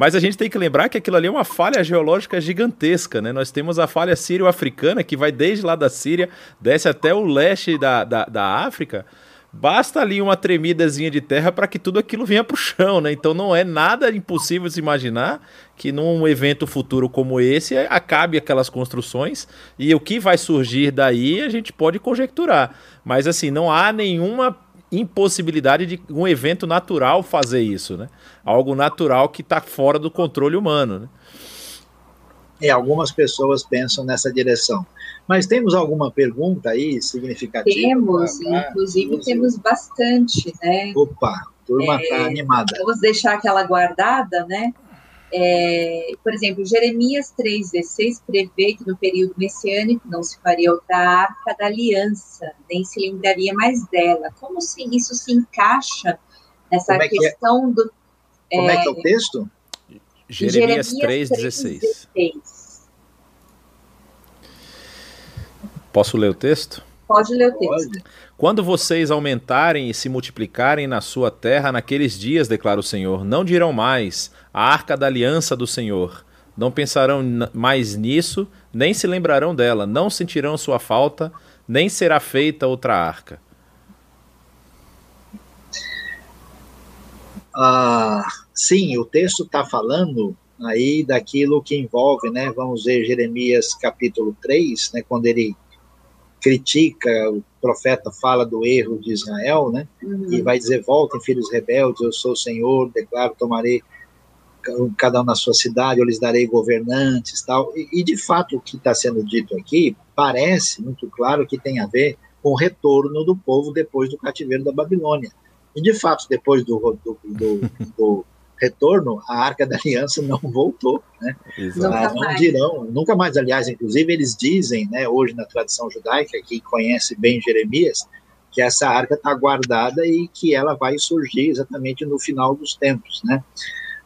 C: Mas a gente tem que lembrar que aquilo ali é uma falha geológica gigantesca, né? Nós temos a falha sírio-africana, que vai desde lá da Síria, desce até o leste da, da, da África. Basta ali uma tremidazinha de terra para que tudo aquilo venha para o chão, né? Então não é nada impossível se imaginar que num evento futuro como esse acabe aquelas construções e o que vai surgir daí a gente pode conjecturar. Mas assim, não há nenhuma impossibilidade de um evento natural fazer isso, né? Algo natural que está fora do controle humano, né?
A: É, algumas pessoas pensam nessa direção. Mas temos alguma pergunta aí significativa?
B: Temos, inclusive temos bastante, né?
A: Opa, turma está é, animada.
B: Vamos deixar aquela guardada, né? É, por exemplo, Jeremias 3,16 prevê que no período messiânico não se faria outra arca da aliança, nem se lembraria mais dela. Como se isso se encaixa nessa é questão
A: é?
B: do.
A: Como é, que é o texto?
C: Jeremias, Jeremias 3,16. Posso ler o texto?
B: Pode ler o texto.
C: Quando vocês aumentarem e se multiplicarem na sua terra naqueles dias, declara o Senhor, não dirão mais a arca da aliança do Senhor. Não pensarão mais nisso, nem se lembrarão dela, não sentirão sua falta, nem será feita outra arca.
A: Ah, sim, o texto está falando aí daquilo que envolve, né? Vamos ver Jeremias capítulo 3, né, quando ele critica, o profeta fala do erro de Israel, né? Uhum. E vai dizer: voltem, filhos rebeldes, eu sou o Senhor, declaro, tomarei cada um na sua cidade, eu lhes darei governantes, tal. E, e de fato, o que está sendo dito aqui parece muito claro que tem a ver com o retorno do povo depois do cativeiro da Babilônia. E, de fato, depois do, do, do, do retorno, a Arca da Aliança não voltou, né? Ah, não dirão, nunca mais, aliás, inclusive eles dizem, né, hoje na tradição judaica, que conhece bem Jeremias, que essa arca está guardada e que ela vai surgir exatamente no final dos tempos, né?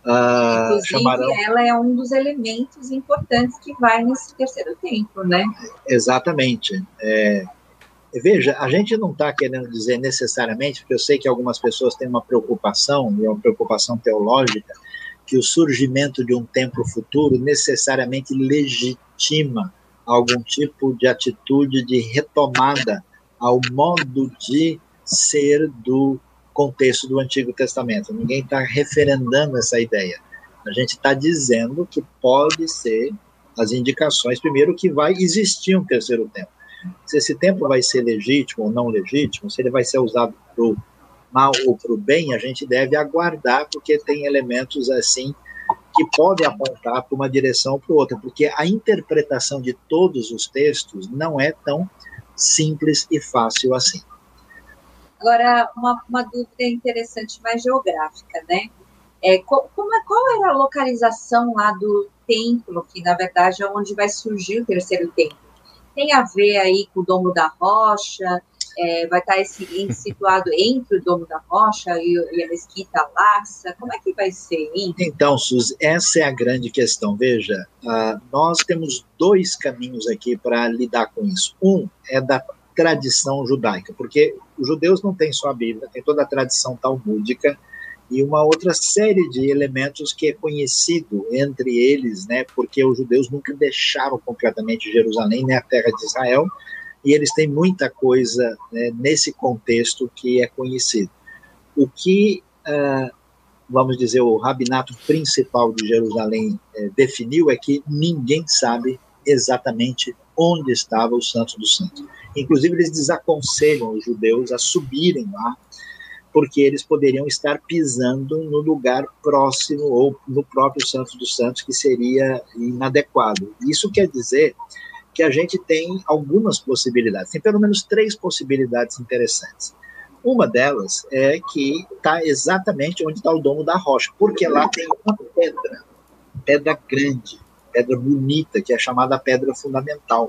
B: Uh, Inclusive, chamarão... ela é um dos elementos importantes que vai nesse terceiro tempo, né?
A: Exatamente. É, veja, a gente não está querendo dizer necessariamente, porque eu sei que algumas pessoas têm uma preocupação, e é uma preocupação teológica, que o surgimento de um templo futuro necessariamente legitima algum tipo de atitude de retomada ao modo de ser do contexto do Antigo Testamento. Ninguém está referendando essa ideia. A gente está dizendo que pode ser as indicações, primeiro, que vai existir um terceiro tempo. Se esse tempo vai ser legítimo ou não legítimo, se ele vai ser usado para o mal ou para o bem, a gente deve aguardar, porque tem elementos assim que podem apontar para uma direção ou para outra, porque a interpretação de todos os textos não é tão simples e fácil assim.
B: Agora, uma, uma dúvida interessante, mais geográfica, né? É, qual, é, qual era a localização lá do templo, que na verdade é onde vai surgir o terceiro templo? Tem a ver aí com o Domo da Rocha? É, vai estar esse, situado entre o Domo da Rocha e, e, a Mesquita Laça? Como é que vai ser, hein?
A: Então, Suzy, essa é a grande questão. Veja, uh, nós temos dois caminhos aqui para lidar com isso. Um é da tradição judaica, porque os judeus não têm só a Bíblia, tem toda a tradição talmúdica e uma outra série de elementos que é conhecido entre eles, né, porque os judeus nunca deixaram completamente Jerusalém, nem a terra de Israel, e eles têm muita coisa né, nesse contexto que é conhecido. O que, uh, vamos dizer, o rabinato principal de Jerusalém uh, definiu é que ninguém sabe exatamente onde estava o Santo dos Santos. Inclusive, eles desaconselham os judeus a subirem lá, porque eles poderiam estar pisando no lugar próximo ou no próprio Santo dos Santos, que seria inadequado. Isso quer dizer que a gente tem algumas possibilidades, tem pelo menos três possibilidades interessantes. Uma delas é que está exatamente onde está o domo da rocha, porque lá tem uma pedra, pedra grande, pedra bonita, que é chamada pedra fundamental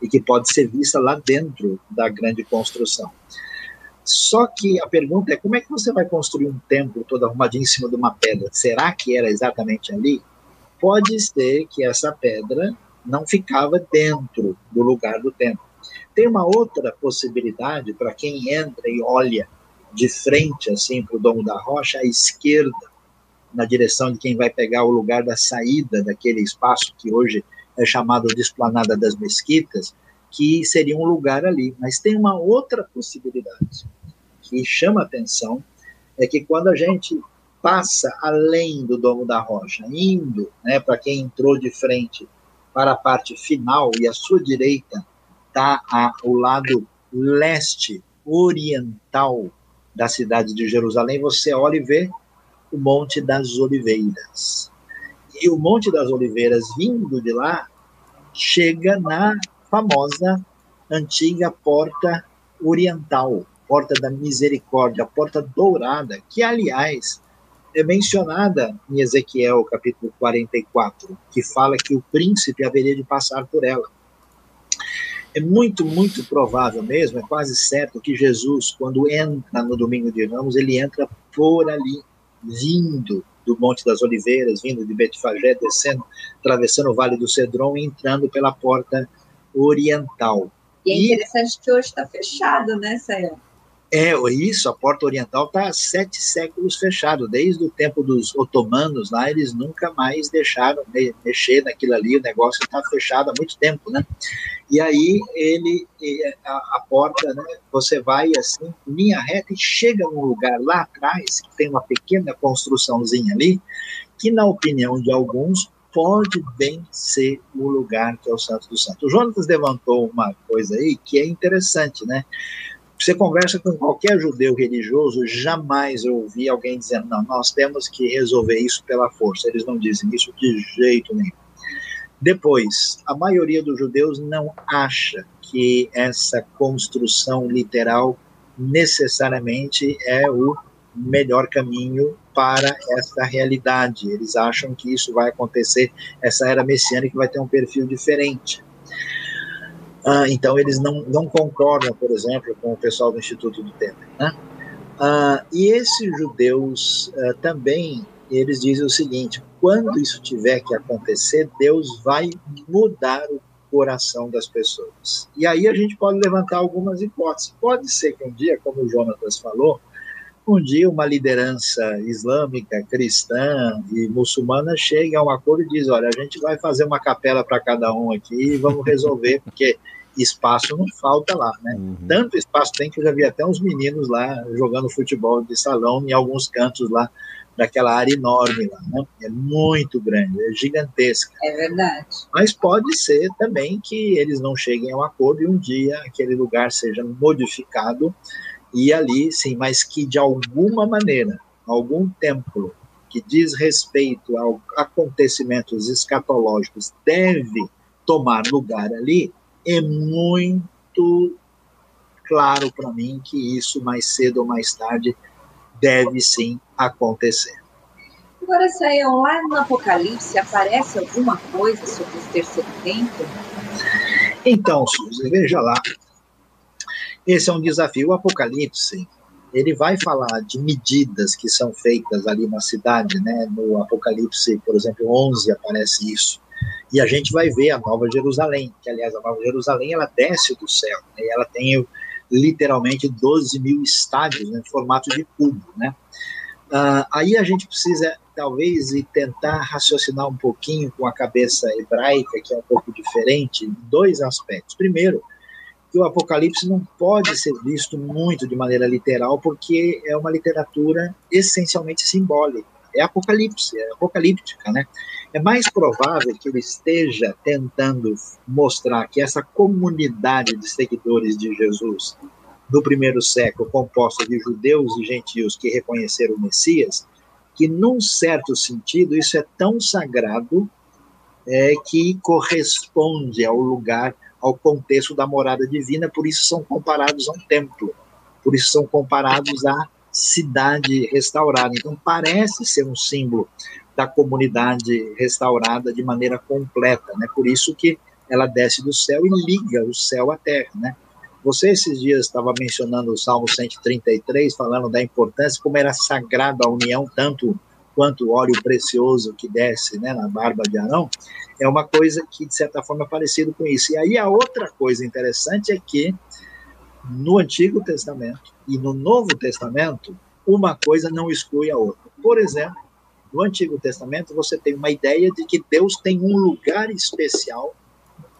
A: e que pode ser vista lá dentro da grande construção. Só que a pergunta é como é que você vai construir um templo todo arrumadinho em cima de uma pedra? Será que era exatamente ali? Pode ser que essa pedra não ficava dentro do lugar do templo. Tem uma outra possibilidade para quem entra e olha de frente assim para o domo da rocha à esquerda, na direção de quem vai pegar o lugar da saída daquele espaço que hoje é chamado de Esplanada das Mesquitas, que seria um lugar ali. Mas tem uma outra possibilidade que chama atenção, é que quando a gente passa além do Domo da Rocha, indo, né, para quem entrou de frente para a parte final, e à sua direita está o lado leste oriental da cidade de Jerusalém, você olha e vê o Monte das Oliveiras. E o Monte das Oliveiras, vindo de lá, chega na famosa antiga porta oriental, porta da misericórdia, porta dourada, que aliás é mencionada em Ezequiel capítulo 44, que fala que o príncipe haveria de passar por ela. É muito, muito provável mesmo, é quase certo que Jesus, quando entra no domingo de Ramos, ele entra por ali, vindo do Monte das Oliveiras, vindo de Betfagé, descendo, atravessando o Vale do Cedron e entrando pela porta oriental.
B: E é interessante e, que hoje está fechado, né, Sayão?
A: É, isso, a porta oriental está há sete séculos fechado. Desde o tempo dos otomanos lá, eles nunca mais deixaram mexer naquilo ali, o negócio está fechado há muito tempo, né? E aí ele, a, a, porta, né, você vai assim, linha reta e chega num lugar lá atrás, que tem uma pequena construçãozinha ali, que na opinião de alguns pode bem ser o lugar que é o Santo dos Santos. O Jonas levantou uma coisa aí que é interessante, né? Você conversa com qualquer judeu religioso, jamais eu ouvi alguém dizendo, não, nós temos que resolver isso pela força. Eles não dizem isso de jeito nenhum. Depois, a maioria dos judeus não acha que essa construção literal necessariamente é o melhor caminho para essa realidade. Eles acham que isso vai acontecer, essa era messiânica vai ter um perfil diferente. Ah, então, eles não, não concordam, por exemplo, com o pessoal do Instituto do Tempo. Né? Ah, e esses judeus ah, também, eles dizem o seguinte, quando isso tiver que acontecer, Deus vai mudar o coração das pessoas. E aí a gente pode levantar algumas hipóteses. Pode ser que um dia, como o Jonatas falou, um dia uma liderança islâmica, cristã e muçulmana chegue a um acordo e diz, olha, a gente vai fazer uma capela para cada um aqui e vamos resolver, porque espaço não falta lá, né? Uhum. Tanto espaço tem que eu já vi até uns meninos lá jogando futebol de salão em alguns cantos lá daquela área enorme lá, né? É muito grande, é gigantesca.
B: É verdade.
A: Mas pode ser também que eles não cheguem a um acordo e um dia aquele lugar seja modificado e ali, sim, mas que de alguma maneira, algum templo que diz respeito a acontecimentos escatológicos deve tomar lugar ali, é muito claro para mim que isso mais cedo ou mais tarde deve sim acontecer.
B: Agora, Sayão, lá no Apocalipse aparece alguma coisa sobre o terceiro tempo?
A: Então, Suzy, veja lá. Esse é um desafio. O Apocalipse, ele vai falar de medidas que são feitas ali na cidade, né? No Apocalipse, por exemplo, 11 aparece isso. E a gente vai ver a Nova Jerusalém, que aliás a Nova Jerusalém ela desce do céu, né? ela tem literalmente 12 mil estádios né, em formato de cubo, né? Uh, aí a gente precisa, talvez, tentar raciocinar um pouquinho com a cabeça hebraica, que é um pouco diferente, em dois aspectos. Primeiro, que o Apocalipse não pode ser visto muito de maneira literal, porque é uma literatura essencialmente simbólica. É Apocalipse, é apocalíptica, né? É mais provável que ele esteja tentando mostrar que essa comunidade de seguidores de Jesus do primeiro século, composta de judeus e gentios que reconheceram o Messias, que num certo sentido isso é tão sagrado é, que corresponde ao lugar, ao contexto da morada divina, por isso são comparados a um templo, por isso são comparados à cidade restaurada. Então parece ser um símbolo da comunidade restaurada de maneira completa, né? Por isso que ela desce do céu e liga o céu à terra, né? Você esses dias estava mencionando o Salmo 133, falando da importância, como era sagrada a união, tanto quanto óleo precioso que desce né, na barba de Arão, é uma coisa que, de certa forma, é parecido com isso. E aí a outra coisa interessante é que, no Antigo Testamento e no Novo Testamento, uma coisa não exclui a outra. Por exemplo, no Antigo Testamento, você tem uma ideia de que Deus tem um lugar especial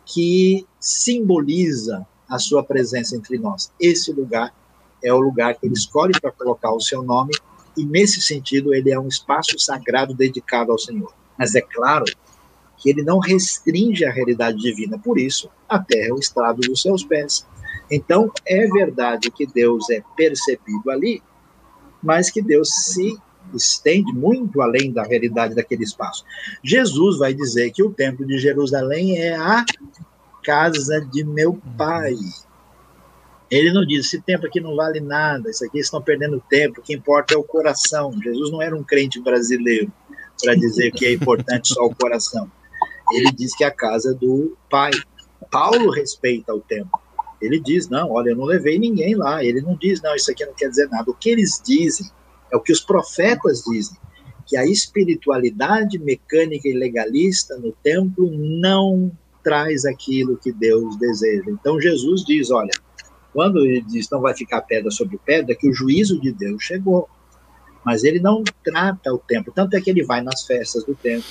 A: que simboliza a sua presença entre nós. Esse lugar é o lugar que ele escolhe para colocar o seu nome, e nesse sentido ele é um espaço sagrado dedicado ao Senhor. Mas é claro que ele não restringe a realidade divina, por isso a terra é o estrado dos seus pés. Então é verdade que Deus é percebido ali, mas que Deus se estende muito além da realidade daquele espaço. Jesus vai dizer que o templo de Jerusalém é a casa de meu pai. Ele não diz: esse tempo aqui não vale nada, isso aqui estão perdendo tempo, o que importa é o coração. Jesus não era um crente brasileiro para dizer que é importante só o coração. Ele diz que é a casa do pai. Paulo respeita o templo. Ele diz: não, olha, eu não levei ninguém lá. Ele não diz: não, isso aqui não quer dizer nada. O que eles dizem é o que os profetas dizem que a espiritualidade mecânica e legalista no templo não traz aquilo que Deus deseja. Então Jesus diz: olha, quando ele diz não vai ficar pedra sobre pedra, é que o juízo de Deus chegou. Mas ele não trata o templo. Tanto é que ele vai nas festas do templo,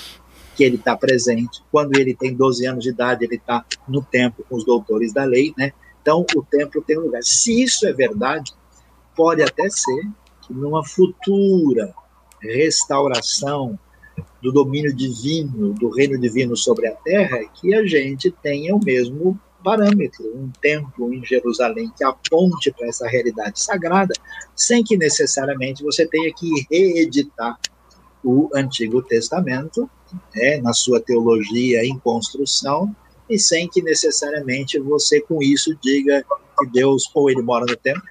A: que ele está presente. Quando ele tem 12 anos de idade, ele está no templo com os doutores da lei, né? Então o templo tem um lugar. Se isso é verdade, pode até ser que numa futura restauração do domínio divino, do reino divino sobre a terra, que a gente tenha o mesmo parâmetro, um templo em Jerusalém que aponte para essa realidade sagrada, sem que necessariamente você tenha que reeditar o Antigo Testamento, né, na sua teologia em construção, e sem que necessariamente você com isso diga que Deus ou ele mora no templo,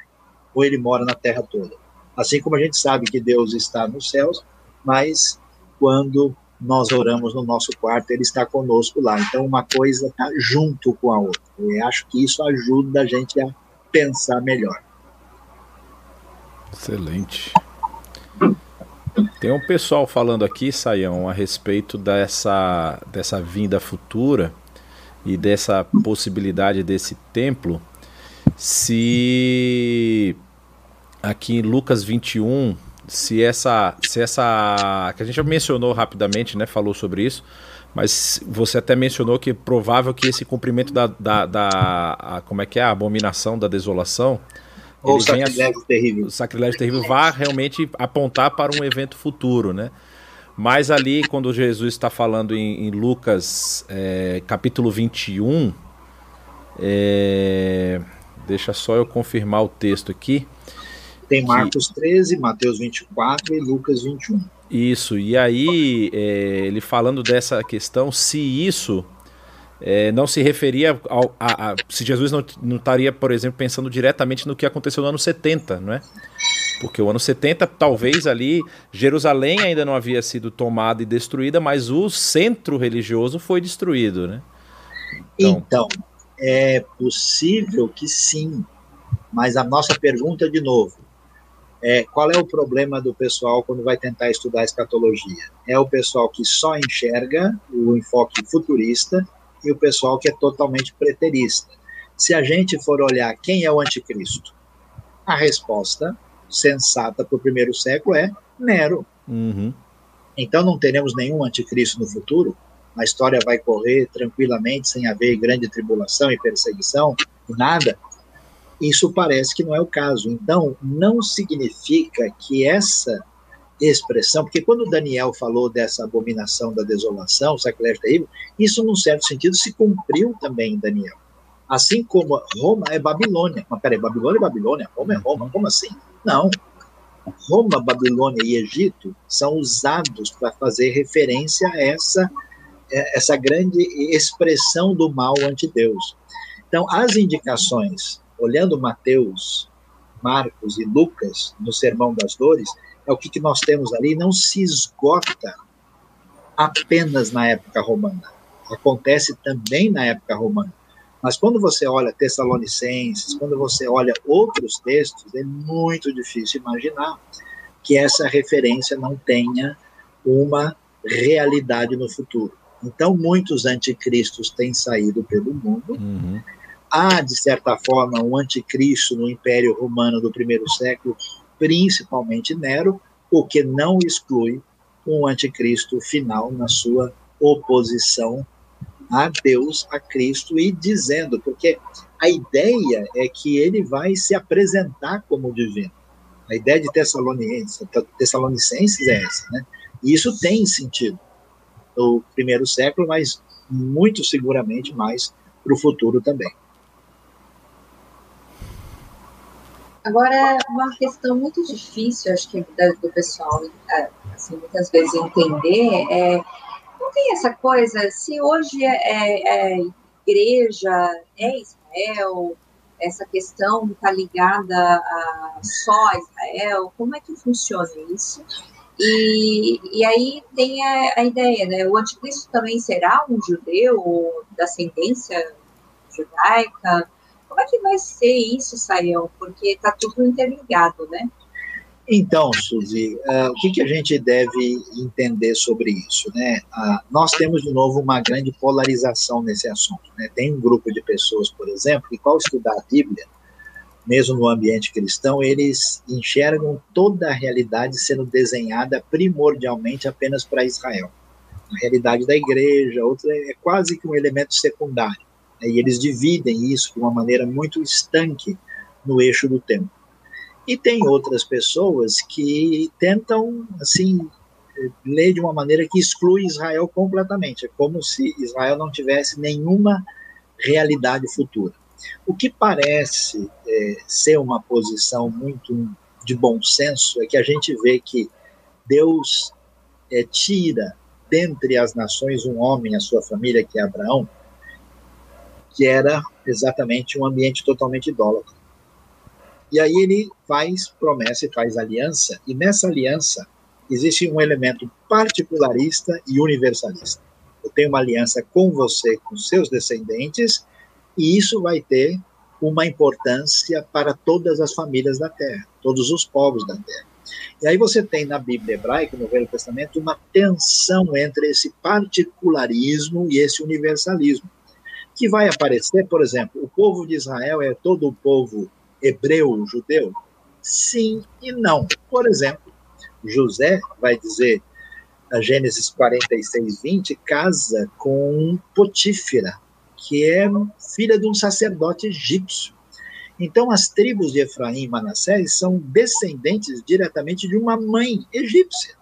A: ou ele mora na terra toda. Assim como a gente sabe que Deus está nos céus, mas quando nós oramos no nosso quarto, ele está conosco lá. Então, uma coisa está junto com a outra. Eu acho que isso ajuda a gente a pensar melhor.
C: Excelente. Tem um pessoal falando aqui, Saião, a respeito dessa, dessa vinda futura e dessa possibilidade desse templo. Se aqui em Lucas 21, se essa, se essa. que a gente já mencionou rapidamente, né? Falou sobre isso. Mas você até mencionou que é provável que esse cumprimento da, da, da a, como é que é a abominação da desolação
A: ou o sacrilégio terrível.
C: O sacrilégio terrível vá realmente apontar para um evento futuro, né? Mas ali, quando Jesus está falando em, em Lucas é, capítulo 21, é, deixa só eu confirmar o texto aqui.
A: Tem Marcos que, 13, Mateus 24 e Lucas 21.
C: Isso, e aí é, ele falando dessa questão, se isso é, não se referia ao. A, a, se Jesus não, não estaria, por exemplo, pensando diretamente no que aconteceu no ano 70, não é? Porque o ano 70, talvez ali, Jerusalém ainda não havia sido tomada e destruída, mas o centro religioso foi destruído, né?
A: Então, então é possível que sim, mas a nossa pergunta, de novo, é, qual é o problema do pessoal quando vai tentar estudar escatologia? É o pessoal que só enxerga o enfoque futurista e o pessoal que é totalmente preterista. Se a gente for olhar quem é o anticristo, a resposta sensata para o primeiro século é Nero.
C: Uhum.
A: Então não teremos nenhum anticristo no futuro? A história vai correr tranquilamente, sem haver grande tribulação e perseguição, nada? Isso parece que não é o caso. Então, não significa que essa expressão, porque quando Daniel falou dessa abominação da desolação, sacrilégio terrível, isso, num certo sentido, se cumpriu também em Daniel. Assim como Roma é Babilônia. Mas peraí, Babilônia é Babilônia, Roma é Roma, como assim? Não. Roma, Babilônia e Egito são usados para fazer referência a essa, é, essa grande expressão do mal ante Deus. Então, as indicações, olhando Mateus, Marcos e Lucas no Sermão das Dores, é o que, que nós temos ali, não se esgota apenas na época romana. Acontece também na época romana. Mas quando você olha Tessalonicenses, quando você olha outros textos, é muito difícil imaginar que essa referência não tenha uma realidade no futuro. Então, muitos anticristos têm saído pelo mundo.
C: Uhum.
A: Há, de certa forma, um anticristo no Império Romano do primeiro século principalmente Nero, o que não exclui um anticristo final na sua oposição a Deus, a Cristo e dizendo, porque a ideia é que ele vai se apresentar como divino. A ideia de Tessalonicenses, Tessalonicenses é essa, né? E isso tem sentido no primeiro século, mas muito seguramente mais para o futuro também.
B: Agora, uma questão muito difícil, acho que do pessoal, é, assim, muitas vezes entender, é, não tem essa coisa, se hoje é, é, é igreja, é Israel, essa questão está ligada a só a Israel, como é que funciona isso? E, e aí tem a, a ideia, né, o anticristo também será um judeu, da ascendência judaica, como é que vai ser isso, Saião? Porque está tudo interligado, né?
A: Então, Suzy, uh, o que, que, a gente deve entender sobre isso? Né? Uh, nós temos, de novo, uma grande polarização nesse assunto. Né? Tem um grupo de pessoas, por exemplo, que, ao estudar a Bíblia, mesmo no ambiente cristão, eles enxergam toda a realidade sendo desenhada primordialmente apenas para Israel. A realidade da igreja, outra é quase que um elemento secundário. Né, e eles dividem isso de uma maneira muito estanque no eixo do tempo. E tem outras pessoas que tentam, assim, ler de uma maneira que exclui Israel completamente. É como se Israel não tivesse nenhuma realidade futura. O que parece é, ser uma posição muito de bom senso é que a gente vê que Deus é, tira dentre as nações um homem, a sua família, que é Abraão, que era exatamente um ambiente totalmente idólatra. E aí ele faz promessa e faz aliança, e nessa aliança existe um elemento particularista e universalista. Eu tenho uma aliança com você, com seus descendentes, e isso vai ter uma importância para todas as famílias da terra, todos os povos da terra. E aí você tem na Bíblia hebraica, no Velho Testamento, uma tensão entre esse particularismo e esse universalismo, que vai aparecer, por exemplo, o povo de Israel é todo o povo hebreu, judeu? Sim e não. Por exemplo, José vai dizer, a Gênesis 46, 20, casa com Potífera, que é filha de um sacerdote egípcio. Então, as tribos de Efraim e Manassés são descendentes diretamente de uma mãe egípcia.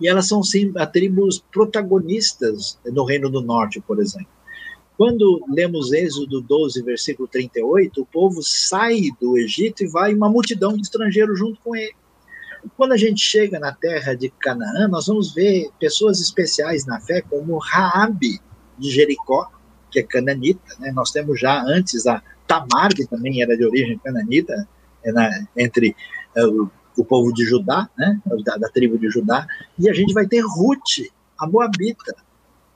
A: E elas são, sim, tribos protagonistas no Reino do Norte, por exemplo. Quando lemos Êxodo 12, versículo 38, o povo sai do Egito e vai uma multidão de estrangeiros junto com ele. Quando a gente chega na terra de Canaã, nós vamos ver pessoas especiais na fé, como Raabe de Jericó, que é cananita. Né? Nós temos já antes a Tamar, que também era de origem cananita, é entre é, o, o, povo de Judá, né, da, da, tribo de Judá, e a gente vai ter Ruth, a Moabita.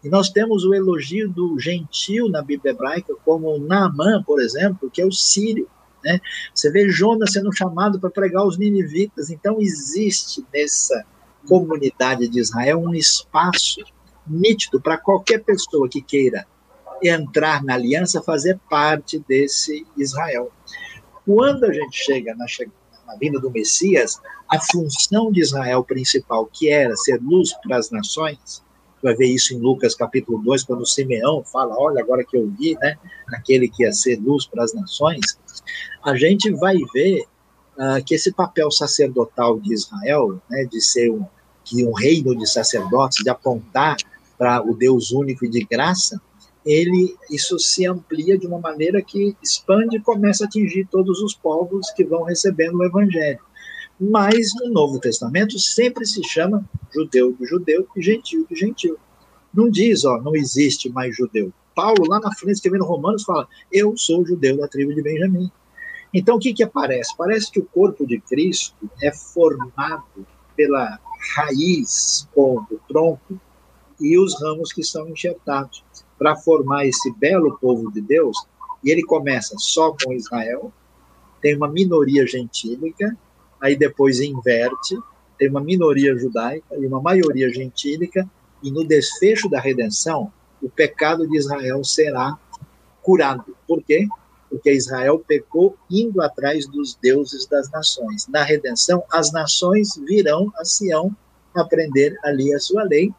A: E nós temos o elogio do gentil na Bíblia hebraica, como Naamã, por exemplo, que é o sírio. Né? Você vê Jonas sendo chamado para pregar os ninivitas. Então, existe nessa comunidade de Israel um espaço nítido para qualquer pessoa que queira entrar na aliança, fazer parte desse Israel. Quando a gente chega na, na vinda do Messias, a função de Israel principal, que era ser luz para as nações, vai ver isso em Lucas capítulo 2, quando Simeão fala, olha, agora que eu vi, né, aquele que ia ser luz para as nações, a gente vai ver uh, que esse papel sacerdotal de Israel, né, de ser um, que um reino de sacerdotes, de apontar para o Deus único e de graça, ele isso se amplia de uma maneira que expande e começa a atingir todos os povos que vão recebendo o evangelho. Mas no Novo Testamento sempre se chama judeu de judeu e gentil de gentil. Não diz, ó, não existe mais judeu. Paulo, lá na frente, escrevendo Romanos, fala: Eu sou judeu da tribo de Benjamim. Então, o que, que aparece? Parece que o corpo de Cristo é formado pela raiz, com o tronco, e os ramos que são enxertados para formar esse belo povo de Deus, e ele começa só com Israel, tem uma minoria gentílica, aí depois inverte, tem uma minoria judaica e uma maioria gentílica, e no desfecho da redenção, o pecado de Israel será curado. Por quê? Porque Israel pecou indo atrás dos deuses das nações. Na redenção, as nações virão a Sião aprender ali a sua lei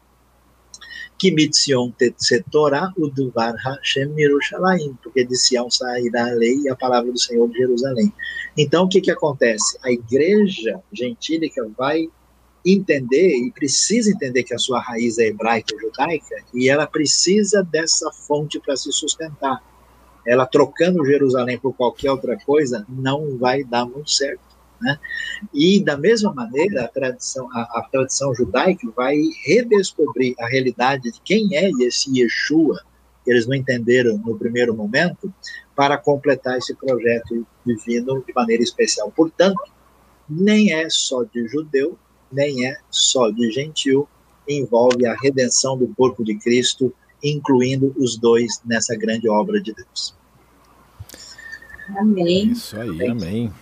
A: que mitzion tetsetorá uduvar Hashem Yerushalayim, porque de Sião sairá a lei e a palavra do Senhor de Jerusalém. Então, o que, que acontece? A igreja gentílica vai entender e precisa entender que a sua raiz é hebraica e judaica e ela precisa dessa fonte para se sustentar. Ela trocando Jerusalém por qualquer outra coisa não vai dar muito certo. Né? E, da mesma maneira, a tradição, a, a, tradição judaica vai redescobrir a realidade de quem é esse Yeshua, que eles não entenderam no primeiro momento, para completar esse projeto divino de maneira especial. Portanto, nem é só de judeu, nem é só de gentil, envolve a redenção do corpo de Cristo, incluindo os dois nessa grande obra de Deus.
B: Amém.
C: Isso aí, amém.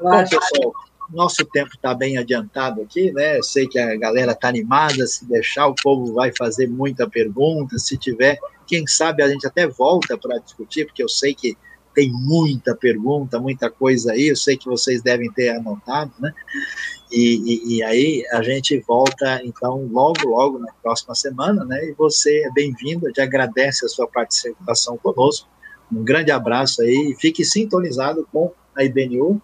A: Bom, pessoal, nosso tempo está bem adiantado aqui, né? Eu sei que a galera está animada. Se deixar, o povo vai fazer muita pergunta. Se tiver, quem sabe a gente até volta para discutir, porque eu sei que tem muita pergunta, muita coisa aí. Eu sei que vocês devem ter anotado, né? E, e, e aí a gente volta, então, logo, logo na próxima semana, né? E você é bem-vindo, te agradece a sua participação conosco. Um grande abraço aí e fique sintonizado com a IBNU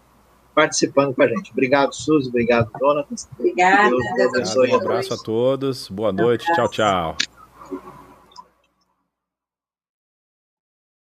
A: participando com a gente. Obrigado, Suzy. Obrigado, Dona.
B: Obrigada.
C: Deus, Deus abençoe. Um abraço a todos. Boa noite. Tchau, tchau.